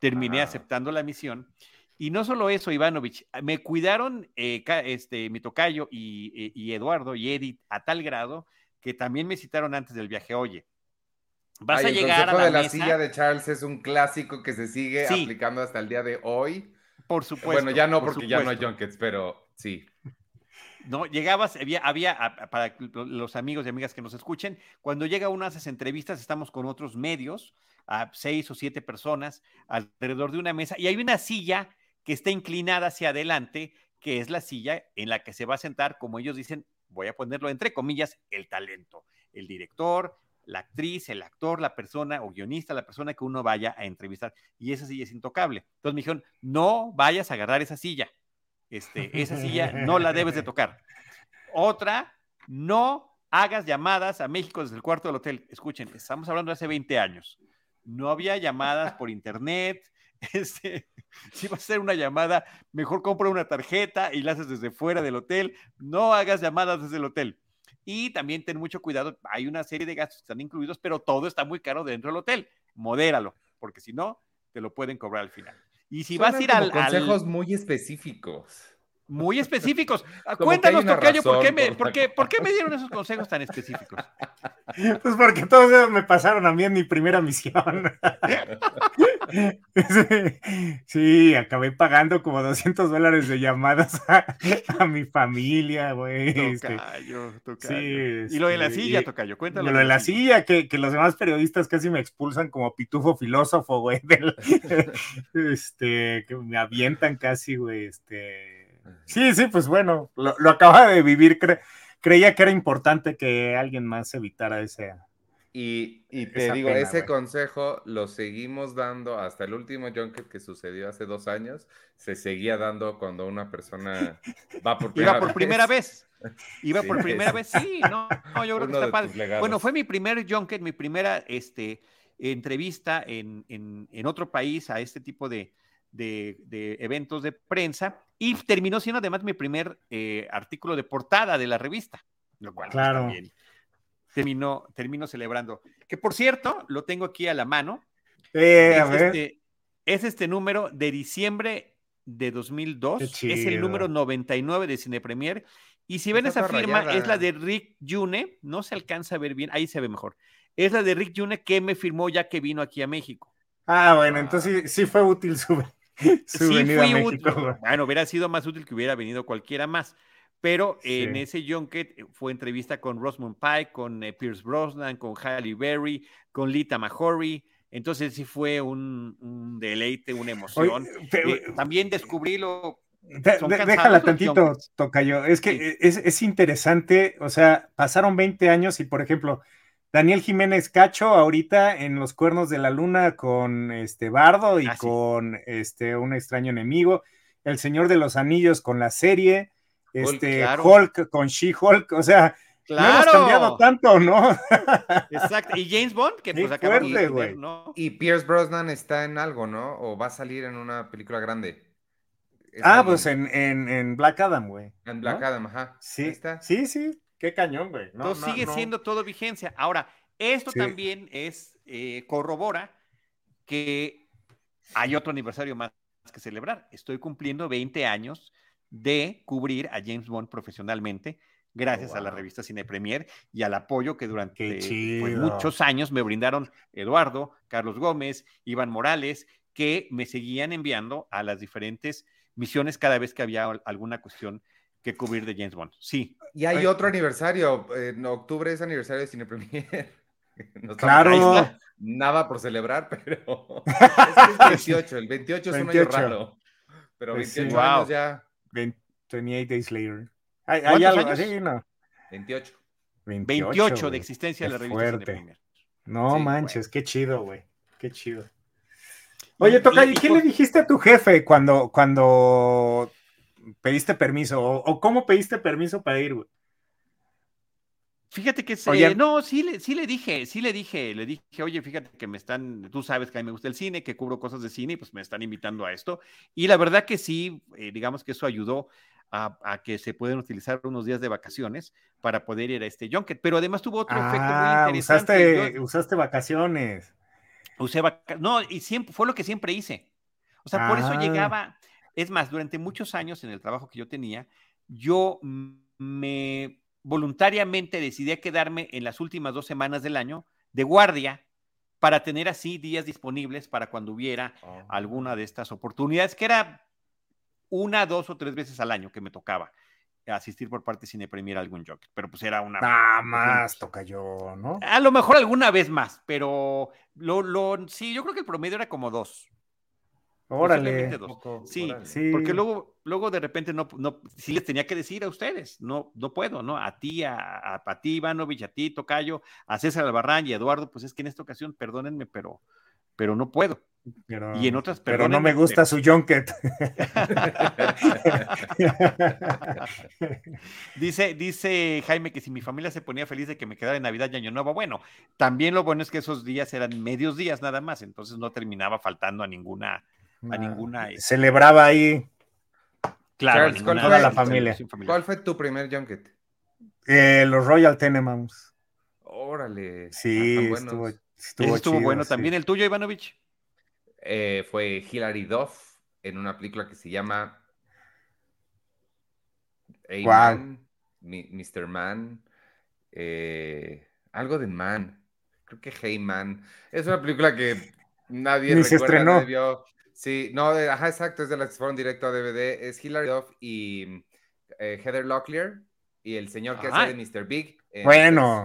Speaker 2: terminé aceptando la misión. Y no solo eso, Ivanovich, me cuidaron eh, este, mi tocayo y, y, Eduardo y Edith a tal grado que también me citaron antes del viaje. Oye,
Speaker 3: vas a llegar a la de la silla de Charles es un clásico que se sigue aplicando hasta el día de hoy.
Speaker 2: Por supuesto.
Speaker 3: Bueno, ya no, porque ya no hay junkets, pero sí.
Speaker 2: No, llegabas, había, había, para los amigos y amigas que nos escuchen, cuando llega uno a esas entrevistas, estamos con otros medios, a seis o siete personas alrededor de una mesa, y hay una silla que está inclinada hacia adelante, que es la silla en la que se va a sentar, como ellos dicen, voy a ponerlo entre comillas, el talento, el director, la actriz, el actor, la persona o guionista, la persona que uno vaya a entrevistar, y esa silla es intocable. Entonces me dijeron, no vayas a agarrar esa silla este, esa silla no la debes de tocar. Otra, no hagas llamadas a México desde el cuarto del hotel. Escuchen, estamos hablando de hace 20 años. No había llamadas por internet. Este, si vas a hacer una llamada, mejor compra una tarjeta y la haces desde fuera del hotel. No hagas llamadas desde el hotel. Y también ten mucho cuidado, hay una serie de gastos que están incluidos, pero todo está muy caro dentro del hotel. Modéralo, porque si no, te lo pueden cobrar al final. Y si vas a ir al.
Speaker 3: Consejos muy específicos.
Speaker 2: Muy específicos. Cuéntanos, Tocayo, ¿por qué, me, por, qué, ¿por qué me dieron esos consejos tan específicos?
Speaker 4: Pues porque todos me pasaron a mí en mi primera misión. Sí, acabé pagando como 200 dólares de llamadas a, mi familia, güey.
Speaker 2: Este. Tocayo, tocayo. y lo de la silla, Tocayo, cuéntalo.
Speaker 4: Lo de la silla, que, que, los demás periodistas casi me expulsan como pitufo filósofo, güey. este, que me avientan casi, güey, este... Sí, sí, pues bueno, lo, lo acaba de vivir, creía que era importante que alguien más evitara ese,
Speaker 3: y, te digo, ese consejo lo seguimos dando hasta el último junket que sucedió hace dos años. Se seguía dando cuando una persona va por
Speaker 2: primera Iba por vez. primera vez. Iba por primera vez, sí, no, yo creo que está padre. Bueno, fue mi primer junket, mi primera este, entrevista en, en, otro país a este tipo de, de, eventos de prensa y terminó siendo además mi primer eh, artículo de portada de la revista, lo cual
Speaker 4: claro. también
Speaker 2: terminó, terminó celebrando. Que por cierto, lo tengo aquí a la mano.
Speaker 4: Eh,
Speaker 2: es, Este, es este número de diciembre de 2002. Es el número 99 de Cine Premier. Y si ven esa firma, es la de Rick June. No se alcanza a ver bien, ahí se ve mejor. Es la de Rick June que me firmó ya que vino aquí a México.
Speaker 4: Ah, bueno, entonces sí, fue útil su, su venida a México.
Speaker 2: Bueno, hubiera sido más útil que hubiera venido cualquiera más. Pero en ese junket eh, fue entrevista con Rosamund Pike, con eh, Pierce Brosnan, con Halle Berry, con Lita Mahori. Entonces sí fue un, deleite, una emoción. Eh, también descubrí lo...
Speaker 4: déjala tantito, Tocayo. Es que es, es, interesante, o sea, pasaron 20 años y, por ejemplo, Daniel Jiménez Cacho ahorita en Los Cuernos de la Luna con este Bardo y ah, con este un extraño enemigo, El Señor de los Anillos con la serie, este, Hulk con She-Hulk, o sea, claro. no hemos cambiado tanto, ¿no?
Speaker 2: Exacto, y James Bond, que pues acaba de ¿no?
Speaker 3: Y Pierce Brosnan está en algo, ¿no? O va a salir en una película grande.
Speaker 4: ah, pues en, en, Black Adam, güey.
Speaker 3: En Black Adam, ajá.
Speaker 4: Sí, está. sí, sí, qué cañón, güey.
Speaker 2: Entonces sigue siendo todo vigencia. Ahora, esto también es, eh, corrobora que hay otro aniversario más que celebrar. Estoy cumpliendo 20 años de cubrir a James Bond profesionalmente, gracias a la revista Cine Premier y al apoyo que durante pues, muchos años me brindaron Eduardo, Carlos Gómez, Iván Morales, que me seguían enviando a las diferentes misiones cada vez que había alguna cuestión que cubrir de James Bond. Sí.
Speaker 3: Y hay otro aniversario, en octubre es aniversario de Cine Premier.
Speaker 4: claro.
Speaker 3: Nada por celebrar, pero es, el 28, el 28 es un año raro. Pero 28 pues años ya
Speaker 4: 28 Days Later. ¿Hay, hay algo así? No.
Speaker 3: 28.
Speaker 2: 28, de existencia de la revista. Fuerte.
Speaker 4: No manches, qué chido, güey. Qué chido. Oye, Toca, ¿y qué le dijiste a tu jefe cuando, cuando pediste permiso? ¿O, cómo pediste permiso para ir, güey?
Speaker 2: Fíjate que se, no, sí le, sí le dije, sí le dije, le dije, oye, fíjate que me están, tú sabes que a mí me gusta el cine, que cubro cosas de cine, y pues me están invitando a esto. Y la verdad que sí, eh, digamos que eso ayudó a, que se pueden utilizar unos días de vacaciones para poder ir a este junket. Pero además tuvo otro efecto muy ah,
Speaker 4: interesante. Usaste, usaste vacaciones.
Speaker 2: Usé vacaciones. No, y siempre, fue lo que siempre hice. O sea, por eso ah. llegaba, es más, durante muchos años en el trabajo que yo tenía, yo me voluntariamente decidí quedarme en las últimas dos semanas del año de guardia para tener así días disponibles para cuando hubiera oh. alguna de estas oportunidades, que era una, dos o tres veces al año que me tocaba asistir por parte de Cine Premier a algún jockey, pero pues era una...
Speaker 4: Nada más toca yo, ¿no?
Speaker 2: A lo mejor alguna vez más, pero lo, lo, sí, yo creo que el promedio era como dos.
Speaker 4: Órale.
Speaker 2: sí, sí, porque luego, luego de repente no, no, sí les tenía que decir a ustedes, no, no puedo, ¿no? A ti, a, a, ti, Ivanovich, a ti, Tocayo, a César Albarrán y a Eduardo, pues es que en esta ocasión, perdónenme, pero, pero no puedo. y en otras,
Speaker 4: pero no me gusta su junket.
Speaker 2: dice, dice Jaime que si mi familia se ponía feliz de que me quedara en Navidad y Año Nuevo, bueno, también lo bueno es que esos días eran medios días nada más, entonces no terminaba faltando a ninguna a ninguna.
Speaker 4: Celebraba ahí.
Speaker 2: Claro,
Speaker 4: toda la familia.
Speaker 3: ¿Cuál fue tu primer junket?
Speaker 4: Eh, los Royal Tenenbaums.
Speaker 3: Órale.
Speaker 4: Sí, ah, estuvo,
Speaker 2: estuvo, bueno también. ¿El tuyo, Ivanovich?
Speaker 3: Eh, fue Hilary Duff en una película que se llama Man, Mr. Man, eh, algo de Man, creo que Hey Man. Es una película que nadie
Speaker 4: Ni recuerda, se estrenó.
Speaker 3: Sí, no, ajá, exacto, es de las que fueron directo a DVD. Es Hilary Duff y eh, Heather Locklear y el señor que hace de Mr. Big.
Speaker 4: bueno,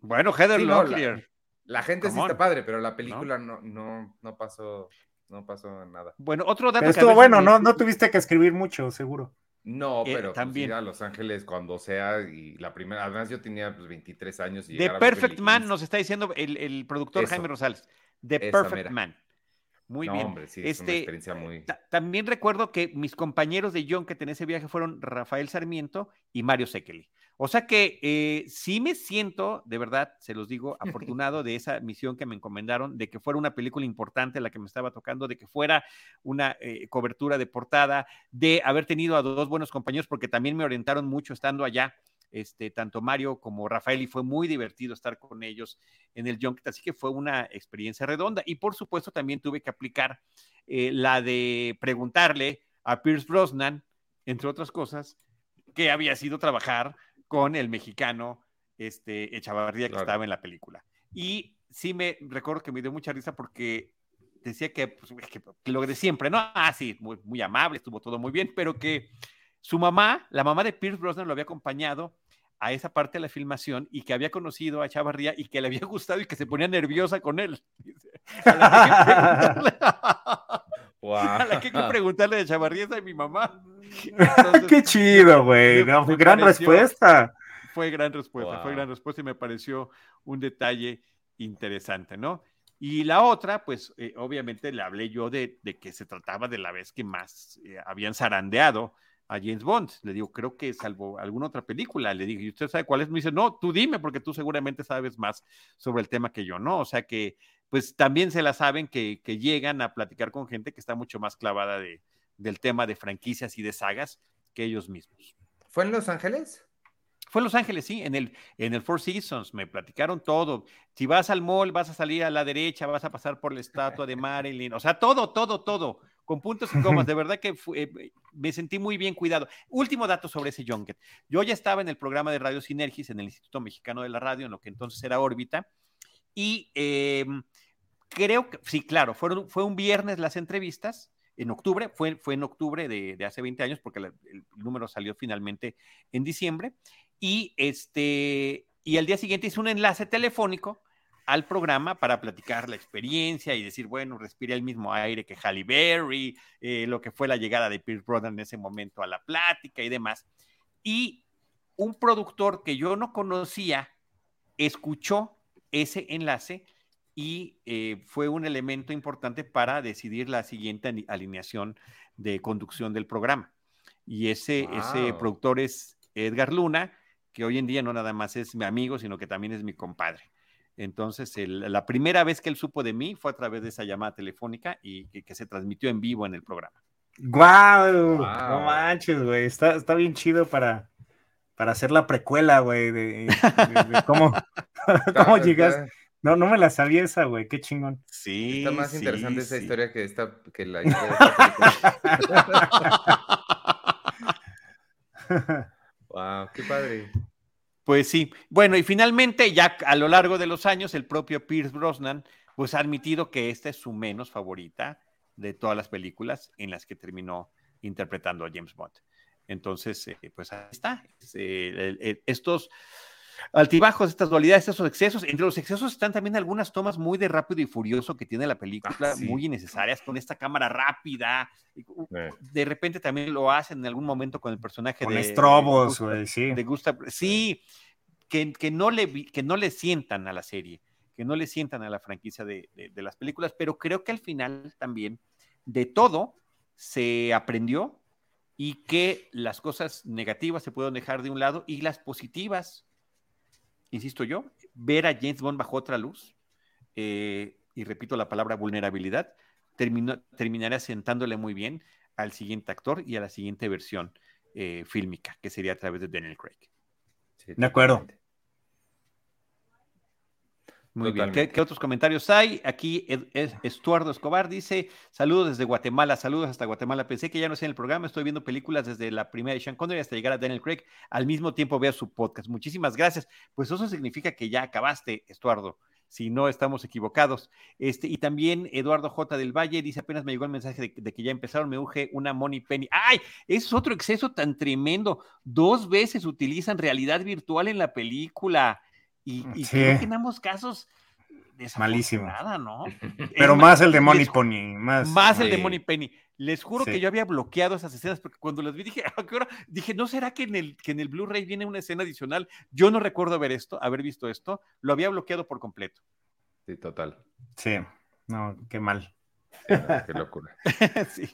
Speaker 2: bueno, Heather Locklear.
Speaker 3: La, gente sí está padre, pero la película no, no, no pasó, no pasó nada.
Speaker 2: Bueno, otro dato.
Speaker 4: Pero estuvo bueno, no, no tuviste que escribir mucho, seguro.
Speaker 3: No, eh, pero pues, también a Los Ángeles cuando sea y la primera, además yo tenía pues, 23 años.
Speaker 2: Y The Perfect Man nos está diciendo el, el productor Jaime Rosales. The Perfect Man. Muy bien.
Speaker 3: Hombre, sí, es una este, experiencia muy...
Speaker 2: También recuerdo que mis compañeros de John que en ese viaje fueron Rafael Sarmiento y Mario Sekeli. O sea que eh, sí me siento, de verdad, se los digo, afortunado de esa misión que me encomendaron, de que fuera una película importante la que me estaba tocando, de que fuera una eh, cobertura de portada, de haber tenido a dos buenos compañeros, porque también me orientaron mucho estando allá este, tanto Mario como Rafael, y fue muy divertido estar con ellos en el Junket, así que fue una experiencia redonda. Y por supuesto también tuve que aplicar eh, la de preguntarle a Pierce Brosnan, entre otras cosas, que había sido trabajar con el mexicano este, Echavarría que estaba en la película. Y sí me recuerdo que me dio mucha risa porque decía que, pues, lo de siempre, ¿no? Ah, sí, muy, muy amable, estuvo todo muy bien, pero que su mamá, la mamá de Pierce Brosnan, lo había acompañado a esa parte de la filmación y que había conocido a Chavarría y que le había gustado y que se ponía nerviosa con él. A la que hay que preguntarle de Chavarría es a mi mamá.
Speaker 4: Qué chido, güey. fue gran respuesta.
Speaker 2: Fue gran respuesta, fue gran respuesta y me pareció un detalle interesante, ¿no? Y la otra, pues eh, obviamente le hablé yo de, que se trataba de la vez que más eh, habían zarandeado a James Bond. Le digo, creo que salvo alguna otra película. Le digo, ¿y usted sabe cuál es? Me dice, no, tú dime, porque tú seguramente sabes más sobre el tema que yo, ¿no? O sea que, pues también se la saben que, llegan a platicar con gente que está mucho más clavada de, del tema de franquicias y de sagas que ellos mismos.
Speaker 3: ¿Fue en Los Ángeles?
Speaker 2: Fue en Los Ángeles, sí, en el, en el Four Seasons, me platicaron todo. Si vas al mall, vas a salir a la derecha, vas a pasar por la estatua de Marilyn, o sea, todo, todo, todo con puntos y comas. De verdad que eh, me sentí muy bien cuidado. Último dato sobre ese Junket. Yo ya estaba en el programa de Radio Sinergis en el Instituto Mexicano de la Radio, en lo que entonces era órbita, y em, creo que, sí, claro, fueron, fue un viernes las entrevistas, en octubre, fue, fue en octubre de, hace 20 años, porque el número salió finalmente en diciembre, y este, y al día siguiente hice un enlace telefónico al programa para platicar la experiencia y decir, bueno, respire el mismo aire que Halle Berry, eh, lo que fue la llegada de Pierce Brosnan en ese momento a la plática y demás. Y un productor que yo no conocía escuchó ese enlace y eh, fue un elemento importante para decidir la siguiente alineación de conducción del programa. Y ese, ese productor es Edgar Luna, que hoy en día no nada más es mi amigo, sino que también es mi compadre. Entonces, la primera vez que él supo de mí fue a través de esa llamada telefónica y que, se transmitió en vivo en el programa.
Speaker 4: ¡Guau! No manches, güey. Está, está bien chido para, para hacer la precuela, güey, de, cómo, cómo llegas. No, no me la sabía esa, güey, qué chingón.
Speaker 3: Sí. Está más interesante esa historia que esta, que la historia wow, qué padre.
Speaker 2: Pues sí. Bueno, y finalmente, ya a lo largo de los años, el propio Pierce Brosnan, pues ha admitido que esta es su menos favorita de todas las películas en las que terminó interpretando a James Bond. Entonces, eh, pues ahí está. Eh, estos altibajos, estas dualidades, estos excesos. Entre los excesos están también algunas tomas muy de rápido y furioso que tiene la película, ah, muy innecesarias, con esta cámara rápida. De repente también lo hacen en algún momento con el personaje
Speaker 4: con
Speaker 2: de.
Speaker 4: Estrobos, sí.
Speaker 2: De Gustav. Sí, que, que, no le, que no le sientan a la serie, que no le sientan a la franquicia de, de las películas, pero creo que al final también de todo se aprendió y que las cosas negativas se pueden dejar de un lado y las positivas, insisto yo, ver a James Bond bajo otra luz, eh, y repito la palabra vulnerabilidad, terminará sentándole muy bien al siguiente actor y a la siguiente versión eh, fílmica, que sería a través de Daniel Craig.
Speaker 4: de acuerdo.
Speaker 2: Muy bien. ¿Qué, otros comentarios hay? Aquí Estuardo Escobar dice: Saludos desde Guatemala, saludos hasta Guatemala. Pensé que ya no sé en el programa, estoy viendo películas desde la primera de Sean Connery hasta llegar a Daniel Craig. Al mismo tiempo veo su podcast. Muchísimas gracias. Pues eso significa que ya acabaste, Estuardo. Si no estamos equivocados. Este, y también Eduardo J. del Valle dice: apenas me llegó el mensaje de, de que ya empezaron, me urge una Money Penny. ¡Ay! Es otro exceso tan tremendo. Dos veces utilizan realidad virtual en la película y, mm, creo que en ambos casos
Speaker 4: malísimo.
Speaker 2: ¿no?
Speaker 4: Pero más el de Money Penny. Más,
Speaker 2: más el de Money Penny. Les juro que yo había bloqueado esas escenas porque cuando las vi dije, ¿a qué hora? Dije, ¿no será que en el, que en el Blu-ray viene una escena adicional? Yo no recuerdo haber esto, haber visto esto. Lo había bloqueado por completo.
Speaker 3: Sí, total.
Speaker 4: Sí, no, qué mal.
Speaker 3: qué locura.
Speaker 2: sí.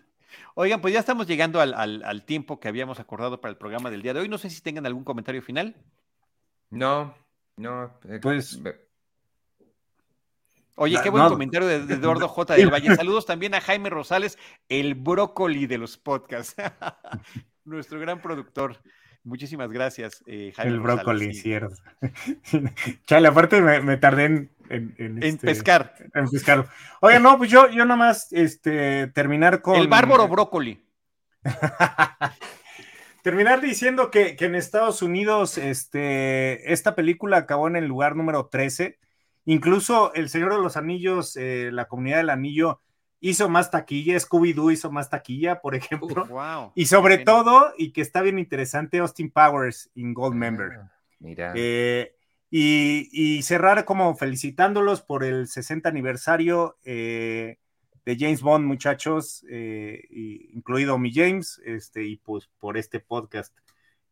Speaker 2: Oigan, pues ya estamos llegando al, al, tiempo que habíamos acordado para el programa del día de hoy. No sé si tengan algún comentario final.
Speaker 3: No, no,
Speaker 4: eh, pues.
Speaker 2: Oye, qué buen comentario de, Eduardo J. del Valle. Saludos también a Jaime Rosales, el brócoli de los podcasts. Nuestro gran productor. Muchísimas gracias,
Speaker 4: eh, Jaime. El brócoli, cierto. Chale, aparte me, tardé en,
Speaker 2: en, este, pescar.
Speaker 4: En pescar. Oye, no, pues yo, yo nomás este, terminar con.
Speaker 2: El bárbaro brócoli.
Speaker 4: Terminar diciendo que, en Estados Unidos este, esta película acabó en el lugar número 13. Incluso El Señor de los Anillos, eh, la comunidad del anillo, hizo más taquilla, Scooby-Doo hizo más taquilla, por ejemplo. Y sobre todo, y que está bien interesante, Austin Powers in Gold Member. Ah,
Speaker 3: mira.
Speaker 4: Eh, y, cerrar como felicitándolos por el 60 aniversario. Eh, de James Bond, muchachos, eh, incluido mi James, este, y pues por este podcast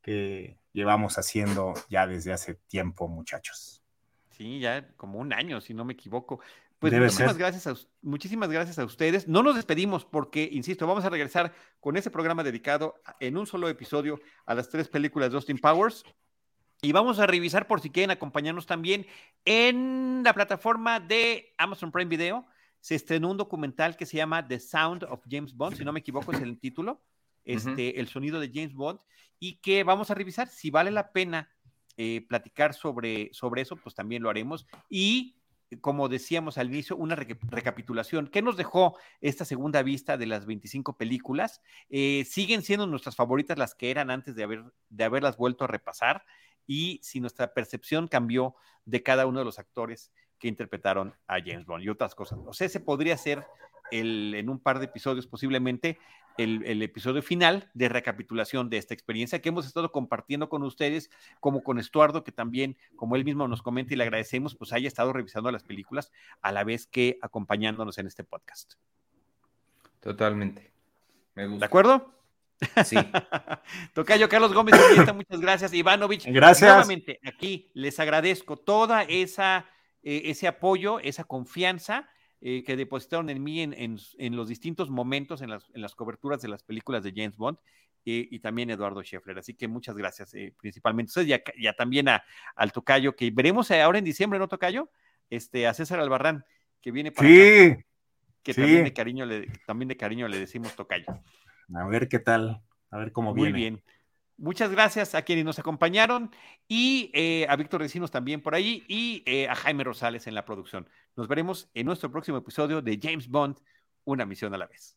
Speaker 4: que llevamos haciendo ya desde hace tiempo, muchachos.
Speaker 2: Sí, ya como un año, si no me equivoco. Pues muchísimas gracias, a, muchísimas gracias a ustedes. No nos despedimos porque, insisto, vamos a regresar con ese programa dedicado en un solo episodio a las tres películas de Austin Powers. Y vamos a revisar por si quieren acompañarnos también en la plataforma de Amazon Prime Video se estrenó un documental que se llama The Sound of James Bond, si no me equivoco es el título, este, el sonido de James Bond, y que vamos a revisar si vale la pena eh, platicar sobre, sobre eso, pues también lo haremos. Y como decíamos al inicio, una recapitulación. ¿Qué nos dejó esta segunda vista de las 25 películas? Eh, siguen siendo nuestras favoritas las que eran antes de, haber, de haberlas vuelto a repasar y si nuestra percepción cambió de cada uno de los actores que interpretaron a James Bond y otras cosas. O sea, ese podría ser el, en un par de episodios posiblemente el, episodio final de recapitulación de esta experiencia que hemos estado compartiendo con ustedes, como con Estuardo, que también, como él mismo nos comenta y le agradecemos, pues haya estado revisando las películas a la vez que acompañándonos en este podcast.
Speaker 3: Totalmente.
Speaker 2: Me gusta. ¿De acuerdo?
Speaker 3: Sí.
Speaker 2: Tocayo Carlos Gómez, muchas gracias. Ivanovich,
Speaker 4: gracias.
Speaker 2: Nuevamente, aquí les agradezco toda esa eh, ese apoyo, esa confianza eh, que depositaron en mí en, los distintos momentos, en las, coberturas de las películas de James Bond. y, también Eduardo Scheffler. Así que muchas gracias, eh, principalmente. Entonces, ya, ya también a, al Tocayo, que veremos ahora en diciembre, ¿no, Tocayo? Este, a César Albarrán, que viene
Speaker 4: para sí,
Speaker 2: que también de cariño le, también de cariño le decimos Tocayo.
Speaker 4: A ver qué tal, a ver cómo viene.
Speaker 2: Muy bien. Muchas gracias a quienes nos acompañaron y eh, a Víctor Recinos también por ahí y eh, a Jaime Rosales en la producción. Nos veremos en nuestro próximo episodio de James Bond, una misión a la vez.